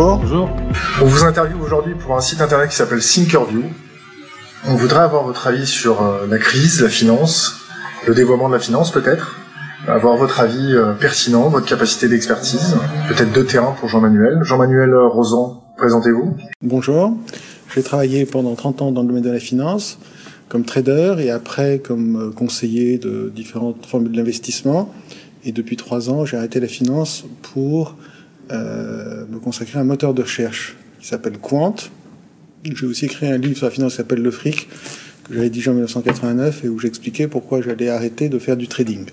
Bonjour. On vous interviewe aujourd'hui pour un site internet qui s'appelle Thinkerview. On voudrait avoir votre avis sur euh, la crise, la finance, le dévoiement de la finance peut-être, avoir votre avis euh, pertinent, votre capacité d'expertise, peut-être de terrain pour Jean-Manuel. Jean-Manuel Rosan, présentez-vous. Bonjour. J'ai travaillé pendant 30 ans dans le domaine de la finance comme trader et après comme euh, conseiller de différentes formules d'investissement. Et depuis trois ans, j'ai arrêté la finance pour euh, me consacrer à un moteur de recherche qui s'appelle Quant. J'ai aussi écrit un livre sur la finance qui s'appelle Le Fric, que j'ai rédigé en 1989 et où j'expliquais pourquoi j'allais arrêter de faire du trading.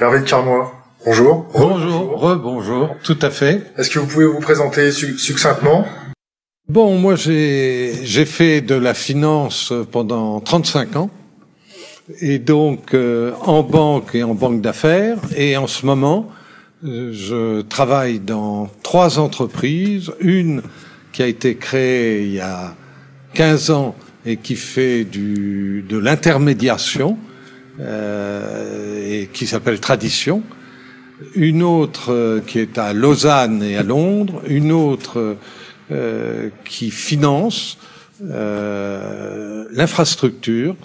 Hervé de Carmois, bonjour. Bonjour, rebonjour, tout à fait. Est-ce que vous pouvez vous présenter succinctement? Bon, moi j'ai fait de la finance pendant 35 ans et donc euh, en banque et en banque d'affaires et en ce moment euh, je travaille dans trois entreprises, une qui a été créée il y a 15 ans et qui fait de l'intermédiation euh, et qui s'appelle Tradition, une autre euh, qui est à Lausanne et à Londres, une autre euh, qui finance l'infrastructure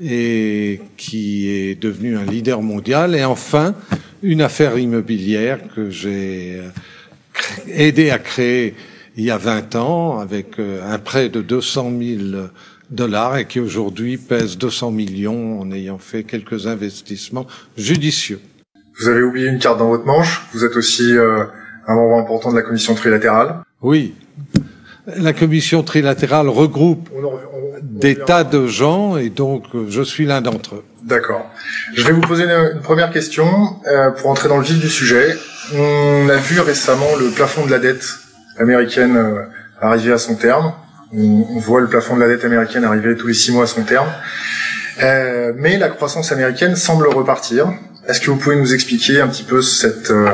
et qui est devenu un leader mondial, et enfin une affaire immobilière que j'ai euh, aidé à créer il y a 20 ans avec un prêt de 200 000 dollars et qui aujourd'hui pèse 200 millions en ayant fait quelques investissements judicieux. Vous avez oublié une carte dans votre manche. Vous êtes aussi euh, un membre important de la commission trilatérale. Oui. La commission trilatérale regroupe on, on, on, des tas de gens et donc euh, je suis l'un d'entre eux. D'accord. Je vais vous poser une, première question euh, pour entrer dans le vif du sujet. On a vu récemment le plafond de la dette américaine euh, arriver à son terme. On, voit le plafond de la dette américaine arriver tous les six mois à son terme. Euh, mais la croissance américaine semble repartir. Est-ce que vous pouvez nous expliquer un petit peu cette euh,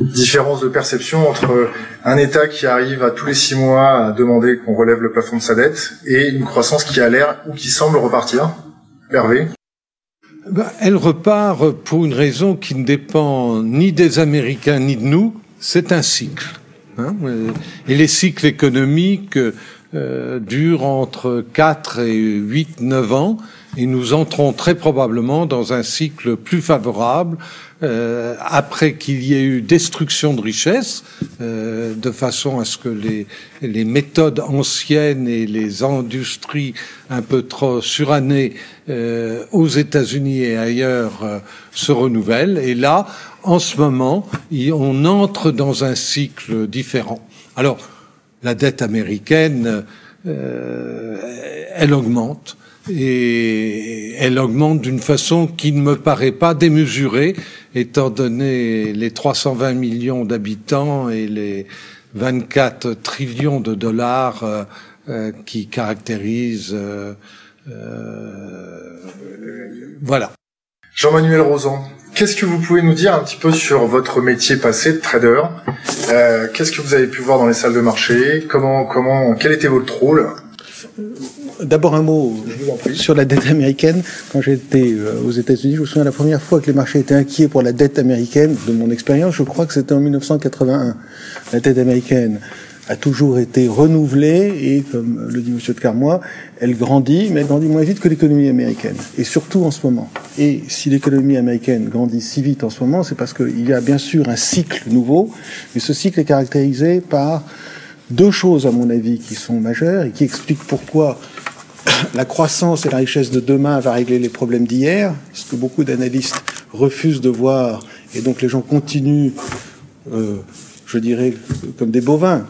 différence de perception entre un État qui arrive à tous les six mois à demander qu'on relève le plafond de sa dette et une croissance qui a l'air ou qui semble repartir? Hervé? Elle repart pour une raison qui ne dépend ni des Américains ni de nous, c'est un cycle. Hein et les cycles économiques euh, durent entre 4 et 8, 9 ans et nous entrons très probablement dans un cycle plus favorable euh, après qu'il y ait eu destruction de richesses, euh, de façon à ce que les, les, méthodes anciennes et les industries un peu trop surannées euh, aux États-Unis et ailleurs euh, se renouvellent. Et là, en ce moment, on entre dans un cycle différent. Alors, la dette américaine, euh, elle augmente et elle augmente d'une façon qui ne me paraît pas démesurée, étant donné les 320 millions d'habitants et les 24 trillions de dollars euh, euh, qui caractérisent. Euh, voilà. Jean-Manuel Rosan, qu'est-ce que vous pouvez nous dire un petit peu sur votre métier passé de trader? Qu'est-ce que vous avez pu voir dans les salles de marché? Comment, comment, quel était votre rôle? D'abord un mot sur la dette américaine. Quand j'étais aux États-Unis, je me souviens la première fois que les marchés étaient inquiets pour la dette américaine, de mon expérience, je crois que c'était en 1981. La dette américaine a toujours été renouvelée et, comme le dit M. de Carmois, elle grandit, mais elle grandit moins vite que l'économie américaine, et surtout en ce moment. Et si l'économie américaine grandit si vite en ce moment, c'est parce qu'il y a bien sûr un cycle nouveau, mais ce cycle est caractérisé par deux choses, à mon avis, qui sont majeures et qui expliquent pourquoi la croissance et la richesse de demain va régler les problèmes d'hier, ce que beaucoup d'analystes refusent de voir, et donc les gens continuent, euh, je dirais, comme des bovins,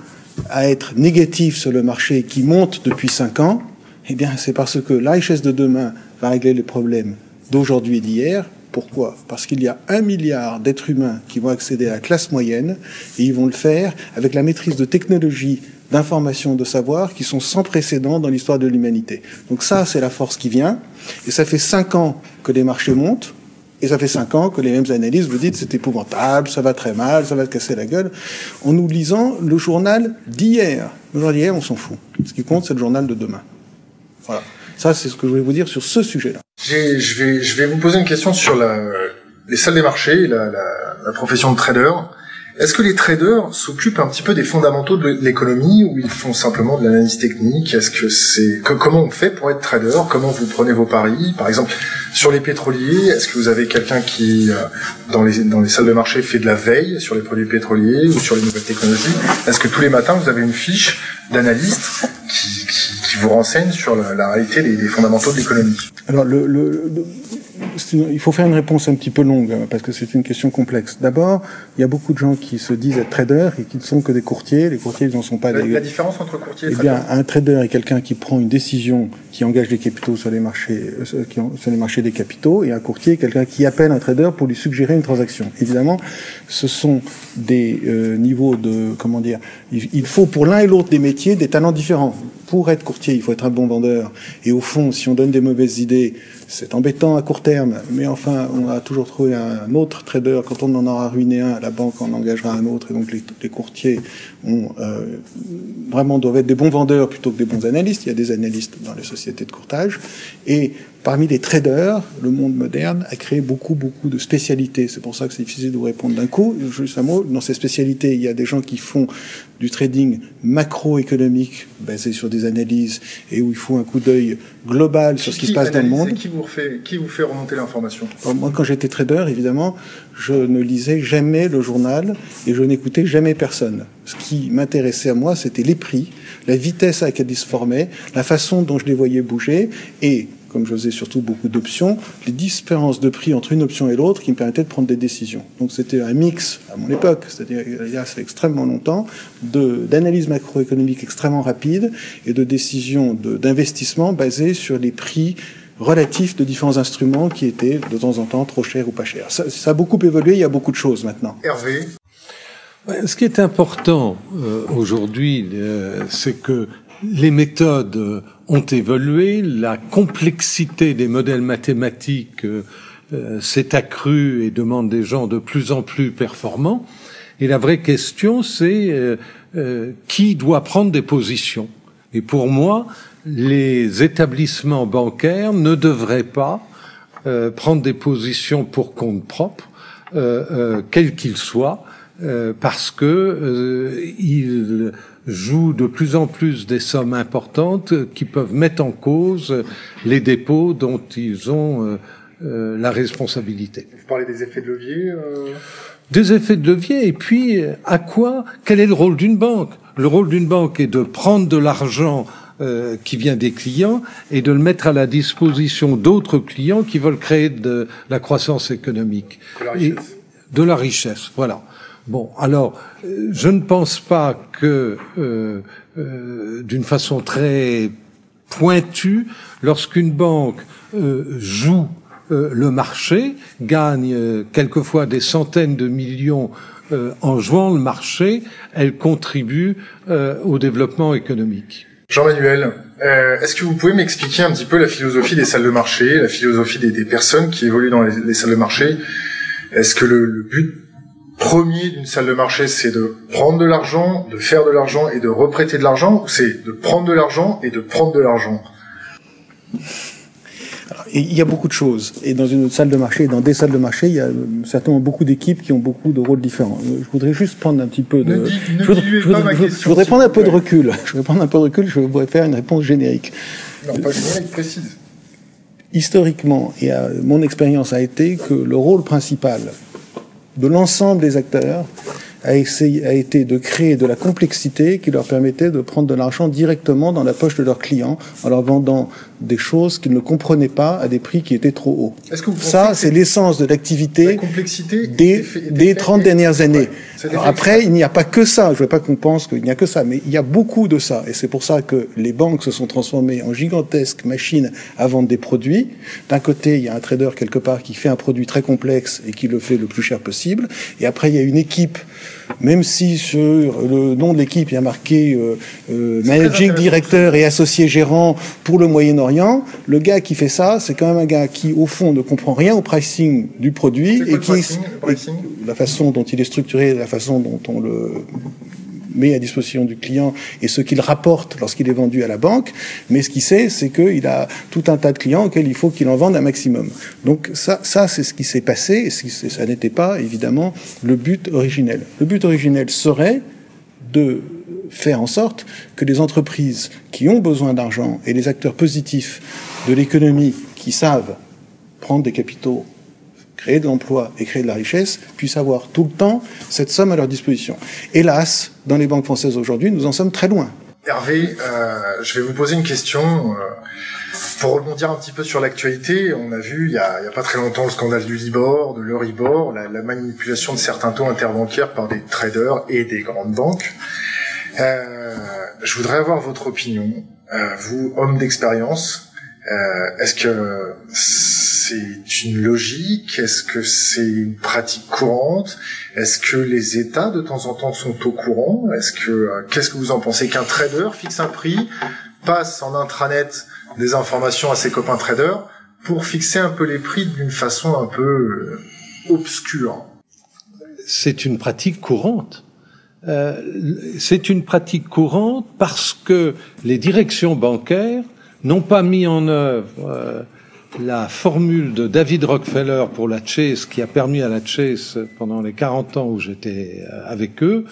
à être négatifs sur le marché qui monte depuis cinq ans, eh bien, c'est parce que la richesse de demain va régler les problèmes d'aujourd'hui et d'hier. Pourquoi? Parce qu'il y a un milliard d'êtres humains qui vont accéder à la classe moyenne et ils vont le faire avec la maîtrise de technologies d'information, de savoir qui sont sans précédent dans l'histoire de l'humanité. Donc ça, c'est la force qui vient. Et ça fait cinq ans que les marchés montent. Et ça fait cinq ans que les mêmes analystes vous disent c'est épouvantable, ça va très mal, ça va te casser la gueule. En nous lisant le journal d'hier. Le journal d'hier, on s'en fout. Ce qui compte, c'est le journal de demain. Voilà. Ça, c'est ce que je voulais vous dire sur ce sujet-là. Je vais, je vais vous poser une question sur les salles des marchés, la profession de trader. Est-ce que les traders s'occupent un petit peu des fondamentaux de l'économie ou ils font simplement de l'analyse technique? Est-ce que c'est comment on fait pour être trader? Comment vous prenez vos paris? Par exemple, sur les pétroliers, est-ce que vous avez quelqu'un qui euh, dans les dans les salles de marché fait de la veille sur les produits pétroliers ou sur les nouvelles technologies? Est-ce que tous les matins vous avez une fiche d'analyste qui, qui, vous renseigne sur la, réalité des, des, fondamentaux de l'économie? Alors le, le il faut faire une réponse un petit peu longue hein, parce que c'est une question complexe. D'abord, il y a beaucoup de gens qui se disent être traders et qui ne sont que des courtiers. Les courtiers, ils n'en sont pas. La, des... la différence entre courtier et eh bien, un trader est quelqu'un qui prend une décision qui engage les capitaux sur les marchés, euh, sur les marchés des capitaux, et un courtier est quelqu'un qui appelle un trader pour lui suggérer une transaction. Évidemment, ce sont des euh, niveaux de comment dire. Il faut pour l'un et l'autre des métiers des talents différents. Pour être courtier, il faut être un bon vendeur. Et au fond, si on donne des mauvaises idées, c'est embêtant à court terme, mais enfin, on a toujours trouvé un autre trader. Quand on en aura ruiné un, la banque en engagera un autre, et donc les, courtiers ont, euh, vraiment doivent être des bons vendeurs plutôt que des bons analystes. Il y a des analystes dans les sociétés de courtage, et Parmi les traders, le monde moderne a créé beaucoup, beaucoup de spécialités. C'est pour ça que c'est difficile de vous répondre d'un coup. Juste un mot. Dans ces spécialités, il y a des gens qui font du trading macroéconomique basé sur des analyses et où il faut un coup d'œil global sur ce qui, se passe dans le monde. Qui vous, fait, qui vous fait remonter l'information? Moi, quand j'étais trader, évidemment, je ne lisais jamais le journal et je n'écoutais jamais personne. Ce qui m'intéressait à moi, c'était les prix, la vitesse à laquelle ils se formaient, la façon dont je les voyais bouger et comme je faisais surtout beaucoup d'options, les différences de prix entre une option et l'autre qui me permettaient de prendre des décisions. Donc c'était un mix à mon époque, c'est-à-dire il y a extrêmement longtemps, d'analyse macroéconomique extrêmement rapide et de décisions d'investissement basées sur les prix relatifs de différents instruments qui étaient de temps en temps trop chers ou pas chers. Ça, ça a beaucoup évolué, il y a beaucoup de choses maintenant. Hervé ce qui est important euh, aujourd'hui, euh, c'est que les méthodes ont évolué, la complexité des modèles mathématiques euh, euh, s'est accrue et demande des gens de plus en plus performants. Et la vraie question, c'est euh, qui doit prendre des positions. Et pour moi, les établissements bancaires ne devraient pas prendre des positions pour compte propre, quels qu'ils soient, parce que ils jouent de plus en plus des sommes importantes qui peuvent mettre en cause les dépôts dont ils ont euh, euh, la responsabilité. Vous parlez des effets de levier euh... Des effets de levier, et puis à quoi Quel est le rôle d'une banque? Le rôle d'une banque est de prendre de l'argent euh, qui vient des clients et de le mettre à la disposition d'autres clients qui veulent créer de la croissance économique. De la richesse. de la richesse, voilà. Bon, alors, euh, je ne pense pas que, euh, euh, d'une façon très pointue, lorsqu'une banque joue le marché, gagne quelquefois des centaines de millions en jouant le marché, elle contribue au développement économique. Jean-Manuel, est-ce que vous pouvez m'expliquer un petit peu la philosophie des salles de marché, la philosophie des, personnes qui évoluent dans les, salles de marché? Est-ce que le but premier d'une salle de marché, c'est de prendre de l'argent, de faire de l'argent et de reprêter de l'argent, ou c'est de prendre de l'argent et de prendre de l'argent? Il y a beaucoup de choses. Et dans une salle de marché, dans des salles de marché, il y a certainement beaucoup d'équipes qui ont beaucoup de rôles différents. Je voudrais juste prendre un petit peu de. je, voudrais, prendre un peu de recul. Je voudrais prendre un peu de recul. Je voudrais faire une réponse générique. Non, pas générique, précise. Historiquement, et mon expérience a été que le rôle principal de l'ensemble des acteurs a, été de créer de la complexité qui leur permettait de prendre de l'argent directement dans la poche de leurs clients en leur vendant des choses qu'ils ne comprenaient pas à des prix qui étaient trop hauts. Ça, c'est l'essence de l'activité des, des 30 dernières années. après, il n'y a pas que ça. Je ne veux pas qu'on pense qu'il n'y a que ça, mais il y a beaucoup de ça. Et c'est pour ça que les banques se sont transformées en gigantesques machines à vendre des produits. D'un côté, il y a un trader quelque part qui fait un produit très complexe et qui le fait le plus cher possible. Et après, il y a une équipe même si sur le nom de l'équipe il y a marqué euh, euh managing directeur et associé gérant pour le Moyen-Orient, le gars qui fait ça, c'est quand même un gars qui au fond ne comprend rien au pricing du produit et qui la façon dont il est structuré, la façon dont on le met à disposition du client et ce qu'il rapporte lorsqu'il est vendu à la banque, mais ce qu'il sait, c'est qu'il a tout un tas de clients auxquels il faut qu'il en vende un maximum. Donc ça, ça c'est ce qui s'est passé, et ça n'était pas évidemment le but originel. Le but originel serait de faire en sorte que les entreprises qui ont besoin d'argent et les acteurs positifs de l'économie qui savent prendre des capitaux, créer de l'emploi et créer de la richesse puissent avoir tout le temps cette somme à leur disposition. Hélas, dans les banques françaises aujourd'hui, nous en sommes très loin. Hervé, euh, je vais vous poser une question. Euh, pour rebondir un petit peu sur l'actualité, on a vu il y a, a, pas très longtemps le scandale du Libor, de l'Euribor, la, la, manipulation de certains taux interbancaires par des traders et des grandes banques. Euh, je voudrais avoir votre opinion, euh, vous, homme d'expérience. Euh, est-ce que c'est une logique? Est-ce que c'est une pratique courante? Est-ce que les États de temps en temps sont au courant? Est-ce que euh, qu'est-ce que vous en pensez? Qu'un trader fixe un prix, passe en intranet des informations à ses copains traders pour fixer un peu les prix d'une façon un peu euh, obscure. C'est une pratique courante. Euh, c'est une pratique courante parce que les directions bancaires n'ont pas mis en œuvre euh, la formule de David Rockefeller pour la Chase qui a permis à la Chase pendant les 40 ans où j'étais euh, avec eux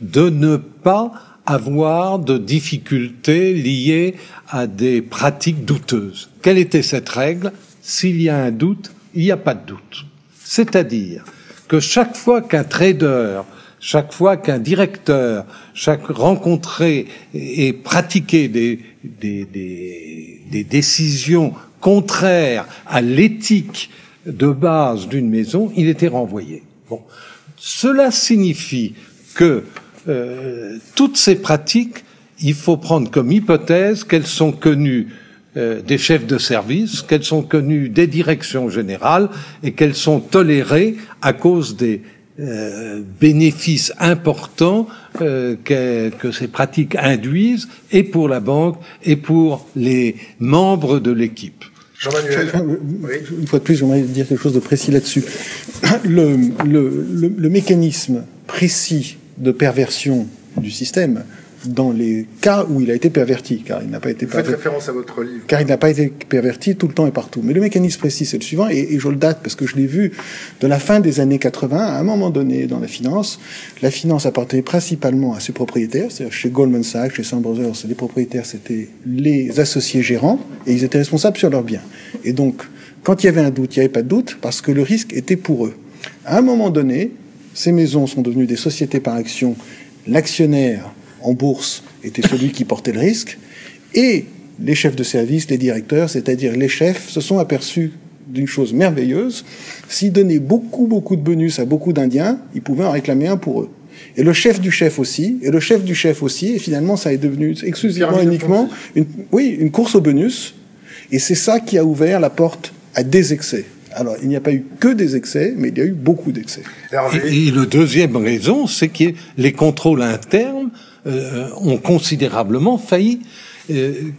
de ne pas avoir de difficultés liées à des pratiques douteuses. Quelle était cette règle? S'il y a un doute, il n'y a pas de doute. C'est-à-dire que chaque fois qu'un trader chaque fois qu'un directeur, chaque rencontré et pratiqué des, des, des, des décisions contraires à l'éthique de base d'une maison, il était renvoyé. Bon. Cela signifie que euh, toutes ces pratiques, il faut prendre comme hypothèse qu'elles sont connues euh, des chefs de service, qu'elles sont connues des directions générales et qu'elles sont tolérées à cause des, euh, bénéfices importants euh, que, que, ces pratiques induisent et pour la banque et pour les membres de l'équipe. Jean-Manuel. Une fois de plus, j'aimerais dire quelque chose de précis là-dessus. Le, le, le, le, mécanisme précis de perversion du système dans les cas où il a été perverti, car il n'a pas été perverti. référence à votre livre. Car il n'a pas été perverti tout le temps et partout. Mais le mécanisme précis, c'est le suivant, et, et, je le date parce que je l'ai vu de la fin des années 80, à un moment donné dans la finance, la finance appartenait principalement à ses propriétaires, c'est-à-dire chez Goldman Sachs, chez Sam Brothers, les propriétaires, c'était les associés gérants, et ils étaient responsables sur leurs biens. Et donc, quand il y avait un doute, il n'y avait pas de doute, parce que le risque était pour eux. À un moment donné, ces maisons sont devenues des sociétés par action. L'actionnaire en bourse était celui qui portait le risque, et les chefs de service, les directeurs, c'est-à-dire les chefs, se sont aperçus d'une chose merveilleuse. S'ils donnaient beaucoup, beaucoup de bonus à beaucoup d'Indiens, ils pouvaient en réclamer un pour eux. Et le chef du chef aussi, et le chef du chef aussi, et finalement ça est devenu exclusivement, uniquement, une, oui, une course au bonus. Et c'est ça qui a ouvert la porte à des excès. Alors, il n'y a pas eu que des excès, mais il y a eu beaucoup d'excès. Et, et, le deuxième raison, c'est que les contrôles internes euh, ont considérablement failli.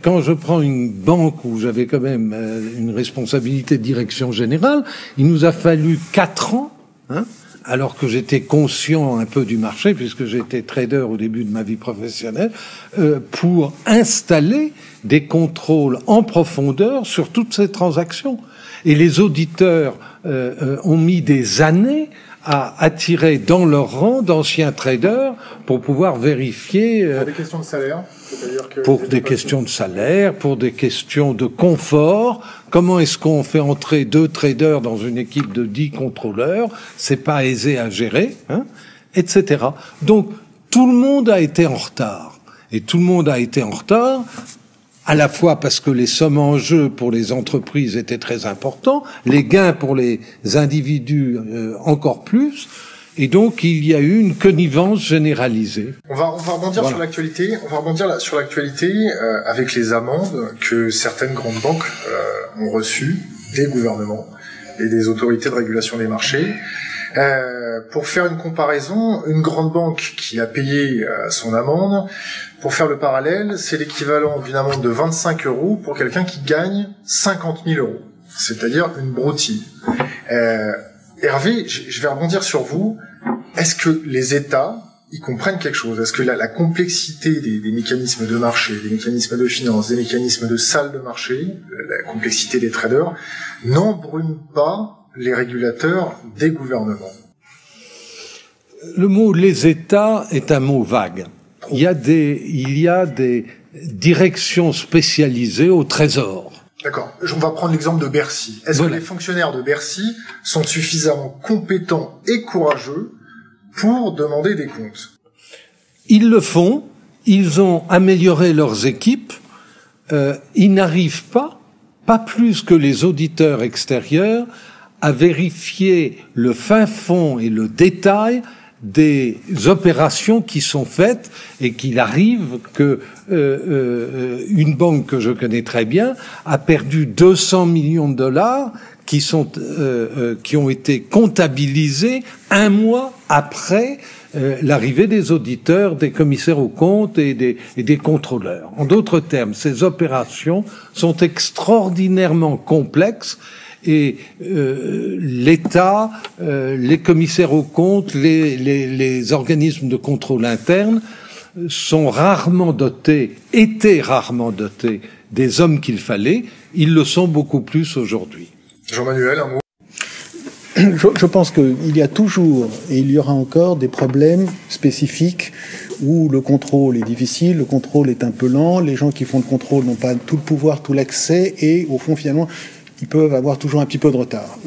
Quand je prends une banque où j'avais quand même euh, une responsabilité de direction générale, il nous a fallu quatre ans, hein, alors que j'étais conscient un peu du marché, puisque j'étais trader au début de ma vie professionnelle, euh, pour installer des contrôles en profondeur sur toutes ces transactions. Et les auditeurs euh, euh ont mis des années à attirer dans leur rang d'anciens traders pour pouvoir vérifier. Euh, pour des questions de salaire que Pour des questions de salaire, pour des questions de confort. Comment est-ce qu'on fait entrer deux traders dans une équipe de dix contrôleurs? C'est pas aisé à gérer, hein, etc. Donc tout le monde a été en retard. Et tout le monde a été en retard à la fois parce que les sommes en jeu pour les entreprises étaient très importants, les gains pour les individus euh, encore plus, et donc il y a eu une connivence généralisée. On va, on va rebondir voilà. sur l'actualité. On va rebondir sur l'actualité euh, avec les amendes que certaines grandes banques euh, ont reçues des gouvernements et des autorités de régulation des marchés. Euh, pour faire une comparaison, une grande banque qui a payé euh, son amende, pour faire le parallèle, c'est l'équivalent d'une amende de 25 euros pour quelqu'un qui gagne 50 000 euros, c'est-à-dire une broutille. Euh, Hervé, je vais rebondir sur vous. Est-ce que les États ils comprennent quelque chose? Est-ce que la, la complexité des, des, mécanismes de marché, des mécanismes de finance, des mécanismes de salle de marché, la complexité des traders, n'embrume pas les régulateurs des gouvernements Le mot les États est un mot vague. Il y a des, il y a des directions spécialisées au Trésor. D'accord. On va prendre l'exemple de Bercy. Est-ce que les fonctionnaires de Bercy sont suffisamment compétents et courageux pour demander des comptes? Ils le font, ils ont amélioré leurs équipes, euh, ils n'arrivent pas, pas plus que les auditeurs extérieurs, à vérifier le fin fond et le détail des opérations qui sont faites et qu'il arrive que euh, euh, une banque que je connais très bien a perdu 200 millions de dollars qui sont euh, qui ont été comptabilisés un mois après l'arrivée des auditeurs, des commissaires aux comptes et des, et des contrôleurs. En d'autres termes, ces opérations sont extraordinairement complexes et euh, l'État, euh, les commissaires aux comptes, les, les, les, organismes de contrôle interne sont rarement dotés, étaient rarement dotés des hommes qu'il fallait. Ils le sont beaucoup plus aujourd'hui. Jean-Manuel, un mot? Je, je, pense qu'il y a toujours et il y aura encore des problèmes spécifiques où le contrôle est difficile, le contrôle est un peu lent, les gens qui font le contrôle n'ont pas tout le pouvoir, tout l'accès, et au fond, finalement, ils peuvent avoir toujours un petit peu de retard.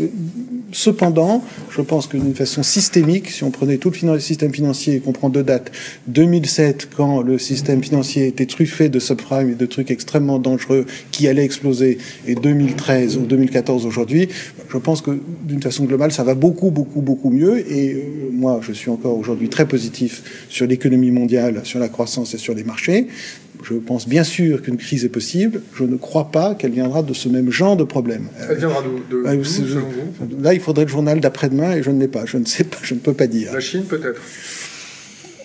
Cependant, je pense que d'une façon systémique, si on prenait tout le système financier et qu'on prend deux dates, 2007, quand le système financier était truffé de subprimes et de trucs extrêmement dangereux qui allaient exploser, et 2013 ou 2014 aujourd'hui, je pense que d'une façon globale, ça va beaucoup, beaucoup, beaucoup mieux. Et euh, moi, je suis encore aujourd'hui très positif sur l'économie mondiale, sur la croissance et sur les marchés. Je pense bien sûr qu'une crise est possible. Je ne crois pas qu'elle viendra de ce même genre de problème. Elle viendra de, de, euh, Là, il faudrait le journal d'après-demain et je ne l'ai pas. Je ne sais pas. Je ne peux pas dire. La Chine, peut-être.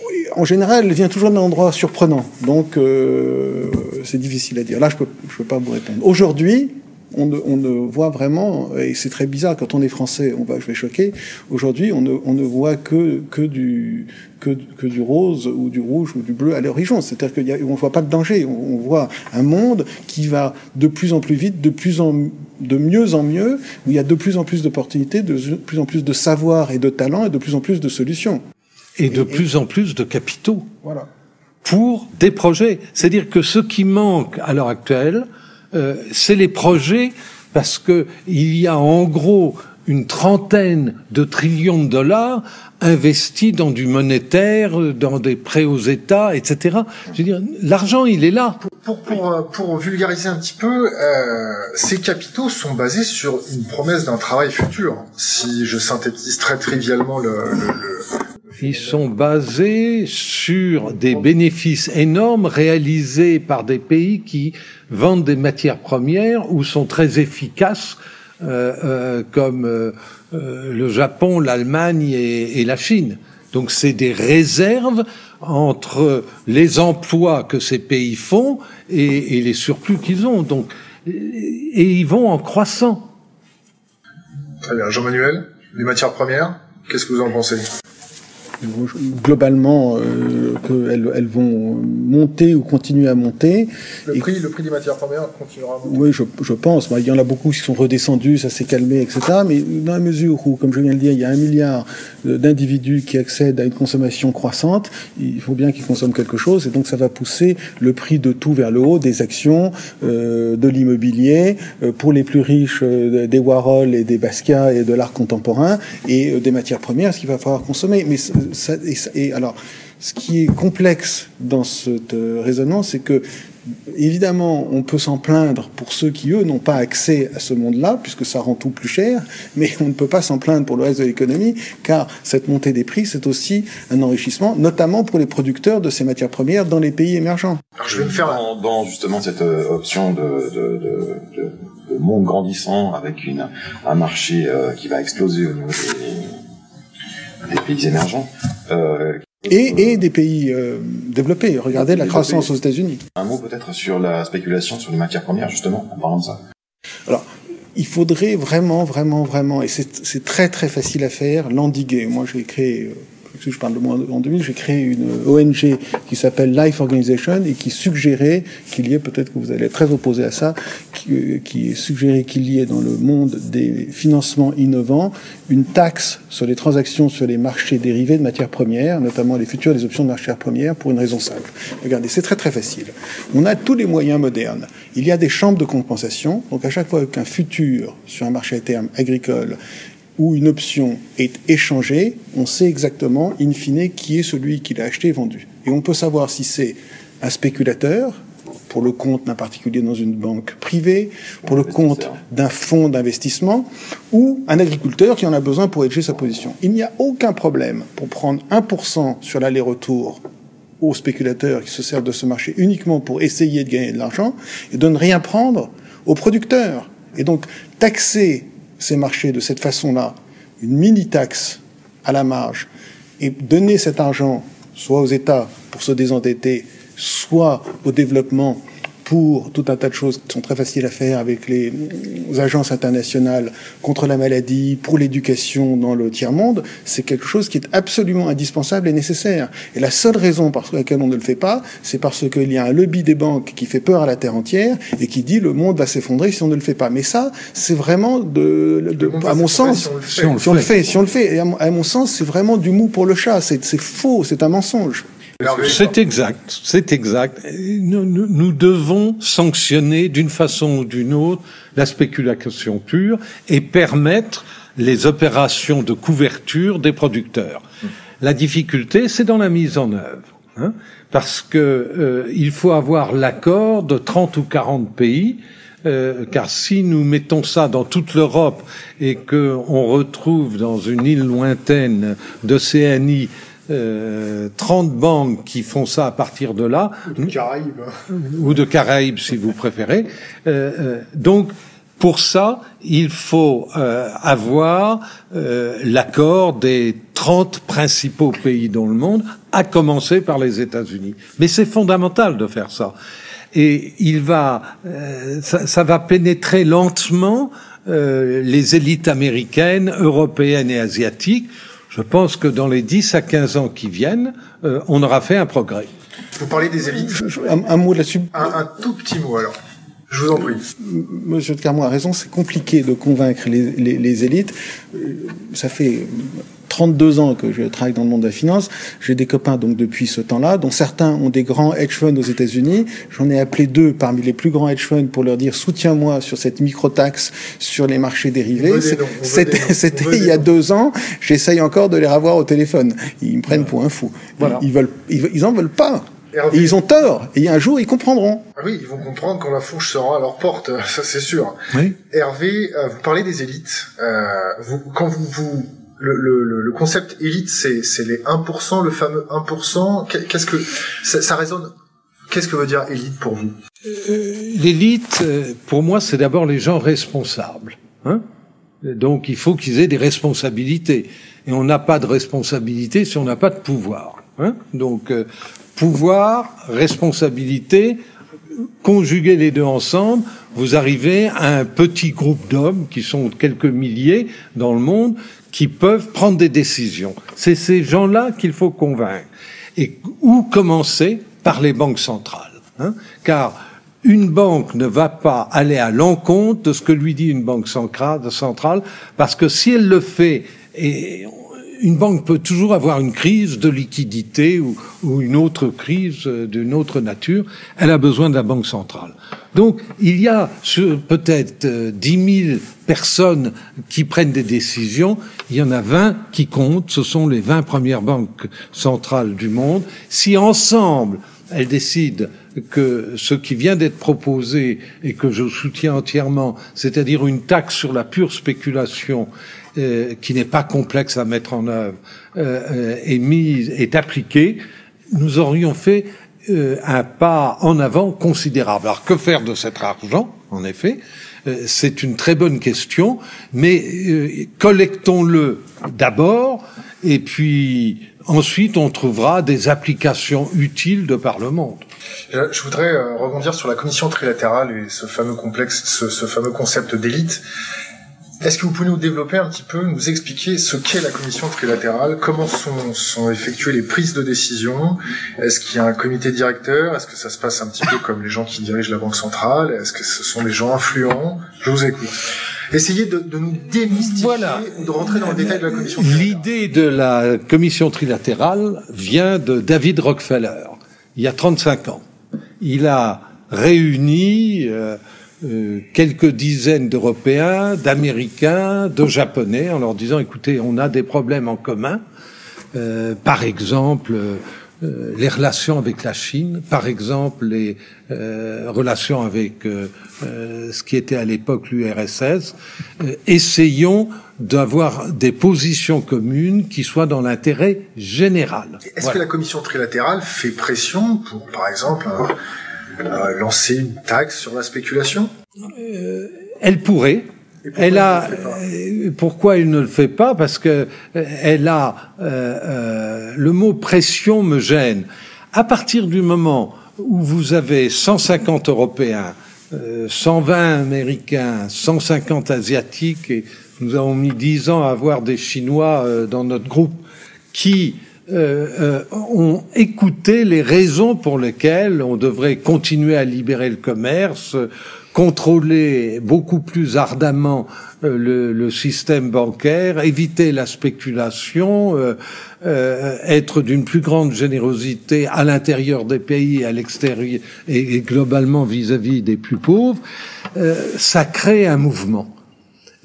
Oui, en général, elle vient toujours d'un endroit surprenant. Donc, euh, c'est difficile à dire. Là, je peux, je peux pas vous répondre. Aujourd'hui, on ne, on ne, voit vraiment, et c'est très bizarre quand on est français, on va, je vais choquer. Aujourd'hui, on ne, on ne voit que que du que, que, du rose ou du rouge ou du bleu à l'horizon. C'est-à-dire qu'on ne voit pas de danger. On, on, voit un monde qui va de plus en plus vite, de plus en de mieux en mieux, où il y a de plus en plus d'opportunités, de plus en plus de savoir et de talent et de plus en plus de solutions. Et de et, plus et... en plus de capitaux. Voilà. Pour des projets. C'est-à-dire que ce qui manque à l'heure actuelle, euh, c'est les projets parce que il y a en gros une trentaine de trillions de dollars investis dans du monétaire, dans des prêts aux États, etc. Je veux dire, l'argent, il est là. Pour, pour, pour, pour, vulgariser un petit peu, euh, ces capitaux sont basés sur une promesse d'un travail futur. Si je synthétise très trivialement le, le, le ils sont basés sur des bénéfices énormes réalisés par des pays qui vendent des matières premières ou sont très efficaces, euh, euh, comme euh, le Japon, l'Allemagne et, et, la Chine. Donc c'est des réserves entre les emplois que ces pays font et, et les surplus qu'ils ont. Donc, et ils vont en croissant. Très bien. Jean-Manuel, les matières premières, qu'est-ce que vous en pensez? Globalement euh, qu'elles elles vont monter ou continuer à monter. Le prix, le prix des matières premières continuera à monter. Oui, je, je pense. Il y en a beaucoup qui sont redescendus, ça s'est calmé, etc. Mais dans la mesure où, comme je viens de le dire, il y a un milliard d'individus qui accèdent à une consommation croissante, il faut bien qu'ils consomment quelque chose, et donc ça va pousser le prix de tout vers le haut, des actions, euh, de l'immobilier, euh, pour les plus riches, euh, des Warhol et des Basquiat et de l'art contemporain, et euh, des matières premières, ce qu'il va falloir consommer. Mais ça, et, et, alors, ce qui est complexe dans cette euh, raisonnement, c'est que évidemment, on peut s'en plaindre pour ceux qui, eux, n'ont pas accès à ce monde-là, puisque ça rend tout plus cher, mais on ne peut pas s'en plaindre pour le reste de l'économie, car cette montée des prix, c'est aussi un enrichissement, notamment pour les producteurs de ces matières premières dans les pays émergents. Alors, je vais me faire dans, dans justement cette euh, option de, de, de, de, de monde grandissant avec une, un marché euh, qui va exploser au niveau des, des pays émergents. Euh, et, et, des pays euh, développés. Regardez la croissance aux États-Unis. Un mot peut-être sur la spéculation sur les matières premières, justement, en parlant de ça. Alors, il faudrait vraiment, vraiment, vraiment, et c'est très très facile à faire, l'endiguer. Moi, j'ai créé je parle de moi en 2000, j'ai créé une ONG qui s'appelle Life Organization et qui suggérait qu'il y ait, peut-être que vous allez être très opposé à ça, qui, euh, qui suggérait qu'il y ait dans le monde des financements innovants une taxe sur les transactions sur les marchés dérivés de matières premières, notamment les futures des options de matières premières, pour une raison simple. Regardez, c'est très très facile. On a tous les moyens modernes. Il y a des chambres de compensation, donc à chaque fois qu'un futur sur un marché à terme agricole où une option est échangée, on sait exactement, in fine, qui est celui qui l'a acheté et vendu. Et on peut savoir si c'est un spéculateur, pour le compte d'un particulier dans une banque privée, pour le compte d'un fonds d'investissement, ou un agriculteur qui en a besoin pour hedger sa position. Il n'y a aucun problème pour prendre 1% sur l'aller-retour aux spéculateurs qui se servent de ce marché uniquement pour essayer de gagner de l'argent, et de ne rien prendre aux producteurs. Et donc, taxer ces marchés de cette façon-là, une mini-taxe à la marge, et donner cet argent soit aux États pour se désendetter, soit au développement pour tout un tas de choses qui sont très faciles à faire avec les agences internationales contre la maladie, pour l'éducation dans le tiers-monde, c'est quelque chose qui est absolument indispensable et nécessaire. Et la seule raison pour laquelle on ne le fait pas, c'est parce qu'il y a un lobby des banques qui fait peur à la terre entière et qui dit le monde va s'effondrer si on ne le fait pas. Mais ça, c'est vraiment de, de à mon sens, si on le fait, si on le fait, et à mon sens, c'est vraiment du mou pour le chat. C'est faux, c'est un mensonge. C'est exact, c'est exact. Nous, nous, devons sanctionner d'une façon ou d'une autre la spéculation pure et permettre les opérations de couverture des producteurs. La difficulté, c'est dans la mise en œuvre, hein, parce que euh, il faut avoir l'accord de 30 ou 40 pays. Euh, car si nous mettons ça dans toute l'Europe et qu'on retrouve dans une île lointaine d'Océanie euh, 30 banques qui font ça à partir de là. Ou de Caraïbes. Ou de Caraïbes, si vous préférez. Euh, euh, donc, pour ça, il faut euh, avoir euh, l'accord des 30 principaux pays dans le monde, à commencer par les États-Unis. Mais c'est fondamental de faire ça. Et il va, ça, ça, va pénétrer lentement les élites américaines, européennes et asiatiques je pense que dans les 10 à 15 ans qui viennent, euh, on aura fait un progrès. Vous parlez des élites. Un, mot là-dessus. Un, un, tout petit mot alors. Je vous en prie. Monsieur de Carmon a raison, c'est compliqué de convaincre les, les, les, élites. Euh, ça fait 32 ans que je travaille dans le monde de la finance. J'ai des copains donc depuis ce temps-là, dont certains ont des grands hedge funds aux États-Unis. J'en ai appelé deux parmi les plus grands hedge funds pour leur dire soutiens-moi sur cette micro-taxe sur les marchés dérivés. C'était il y a deux ans. J'essaye encore de les revoir au téléphone. Ils me prennent pour un fou. Voilà. Ils veulent, ils, ils en veulent pas. Et ils ont tort. Et un jour, ils comprendront. Ah oui, ils vont comprendre quand la fourche sera à leur porte. Ça, c'est sûr. Oui. Hervé, euh, vous parlez des élites. Euh, vous, quand vous, vous le, le, le, concept élite, c'est, c'est les 1%, le fameux 1%. Qu'est-ce que ça, ça résonne Qu'est-ce que veut dire élite pour vous? Euh, L'élite, euh, pour moi, c'est d'abord les gens responsables. Hein Donc, il faut qu'ils aient des responsabilités. Et on n'a pas de responsabilité si on n'a pas de pouvoir. Hein Donc, euh, pouvoir, responsabilité, conjuguer les deux ensemble, vous arrivez à un petit groupe d'hommes qui sont quelques milliers dans le monde qui peuvent prendre des décisions. C'est ces gens-là qu'il faut convaincre. Et où commencer? Par les banques centrales. Hein Car une banque ne va pas aller à l'encontre de ce que lui dit une banque centrale, parce que si elle le fait, une banque peut toujours avoir une crise de liquidité ou, une autre crise d'une autre nature, elle a besoin de la banque centrale. Donc il y a peut-être dix mille personnes qui prennent des décisions, il y en a 20 qui comptent, ce sont les 20 premières banques centrales du monde. Si ensemble elles décident que ce qui vient d'être proposé et que je soutiens entièrement, c'est-à-dire une taxe sur la pure spéculation euh, qui n'est pas complexe à mettre en œuvre, euh, est mise, est appliquée, nous aurions fait euh, un pas en avant considérable. Alors que faire de cet argent, en effet? Euh, C'est une très bonne question, mais euh, collectons-le d'abord, et puis ensuite on trouvera des applications utiles de par le monde. Je voudrais rebondir sur la commission trilatérale et ce fameux complexe, ce, ce fameux concept d'élite Est-ce que vous pouvez nous développer un petit peu, nous expliquer ce qu'est la commission trilatérale, comment sont, sont effectuées les prises de décision Est-ce qu'il y a un comité directeur Est-ce que ça se passe un petit peu comme les gens qui dirigent la Banque centrale Est-ce que ce sont des gens influents? Je vous écoute. Essayez de, de nous démystifier, Voilà. de rentrer dans le détail de la commission trilatérale. L'idée de la commission trilatérale vient de David Rockefeller, il y a 35 ans. Il a réuni euh, euh, quelques dizaines d'Européens, d'Américains, de Japonais, en leur disant, écoutez, on a des problèmes en commun. Euh, par exemple, euh, les relations avec la Chine, par exemple les euh, relations avec euh, ce qui était à l'époque l'URSS. Essayons d'avoir des positions communes qui soient dans l'intérêt général. Est-ce Voilà. que la commission trilatérale fait pression pour, par exemple, euh, lancer une taxe sur la spéculation Elle pourrait. Pourquoi Elle a. euh, Pourquoi elle ne le fait pas? Parce que euh, elle a. euh, euh, le mot pression me gêne. À partir du moment où vous avez 150 Européens, euh, 120 Américains, 150 Asiatiques, et nous avons mis 10 ans à avoir des Chinois euh, dans notre groupe, qui euh, euh, ont écouté les raisons pour lesquelles on devrait continuer à libérer le commerce, contrôler beaucoup plus ardemment euh, le, le système bancaire, éviter la spéculation, euh, euh, être d'une plus grande générosité à l'intérieur des pays à l'extérieur et, globalement vis-à-vis des plus pauvres, euh, ça crée un mouvement.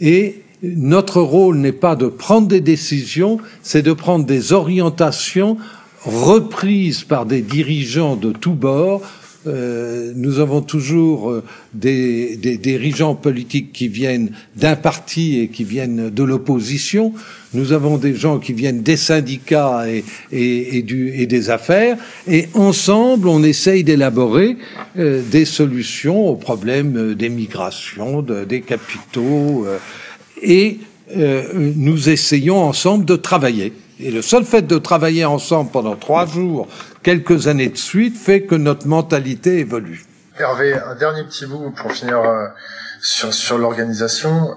Et notre rôle n'est pas de prendre des décisions, c'est de prendre des orientations reprises par des dirigeants de tous bords. Euh, nous avons toujours euh, des, des dirigeants politiques qui viennent d'un parti et qui viennent de l'opposition. Nous avons des gens qui viennent des syndicats et, et, et, du, et des affaires. Et ensemble, on essaye d'élaborer euh, des solutions aux problèmes euh, des migrations, de- des capitaux. euh, et euh, nous essayons ensemble de travailler. Et le seul fait de travailler ensemble pendant trois jours, quelques années de suite, fait que notre mentalité évolue. Hervé, un dernier petit bout pour finir euh, sur, sur l'organisation.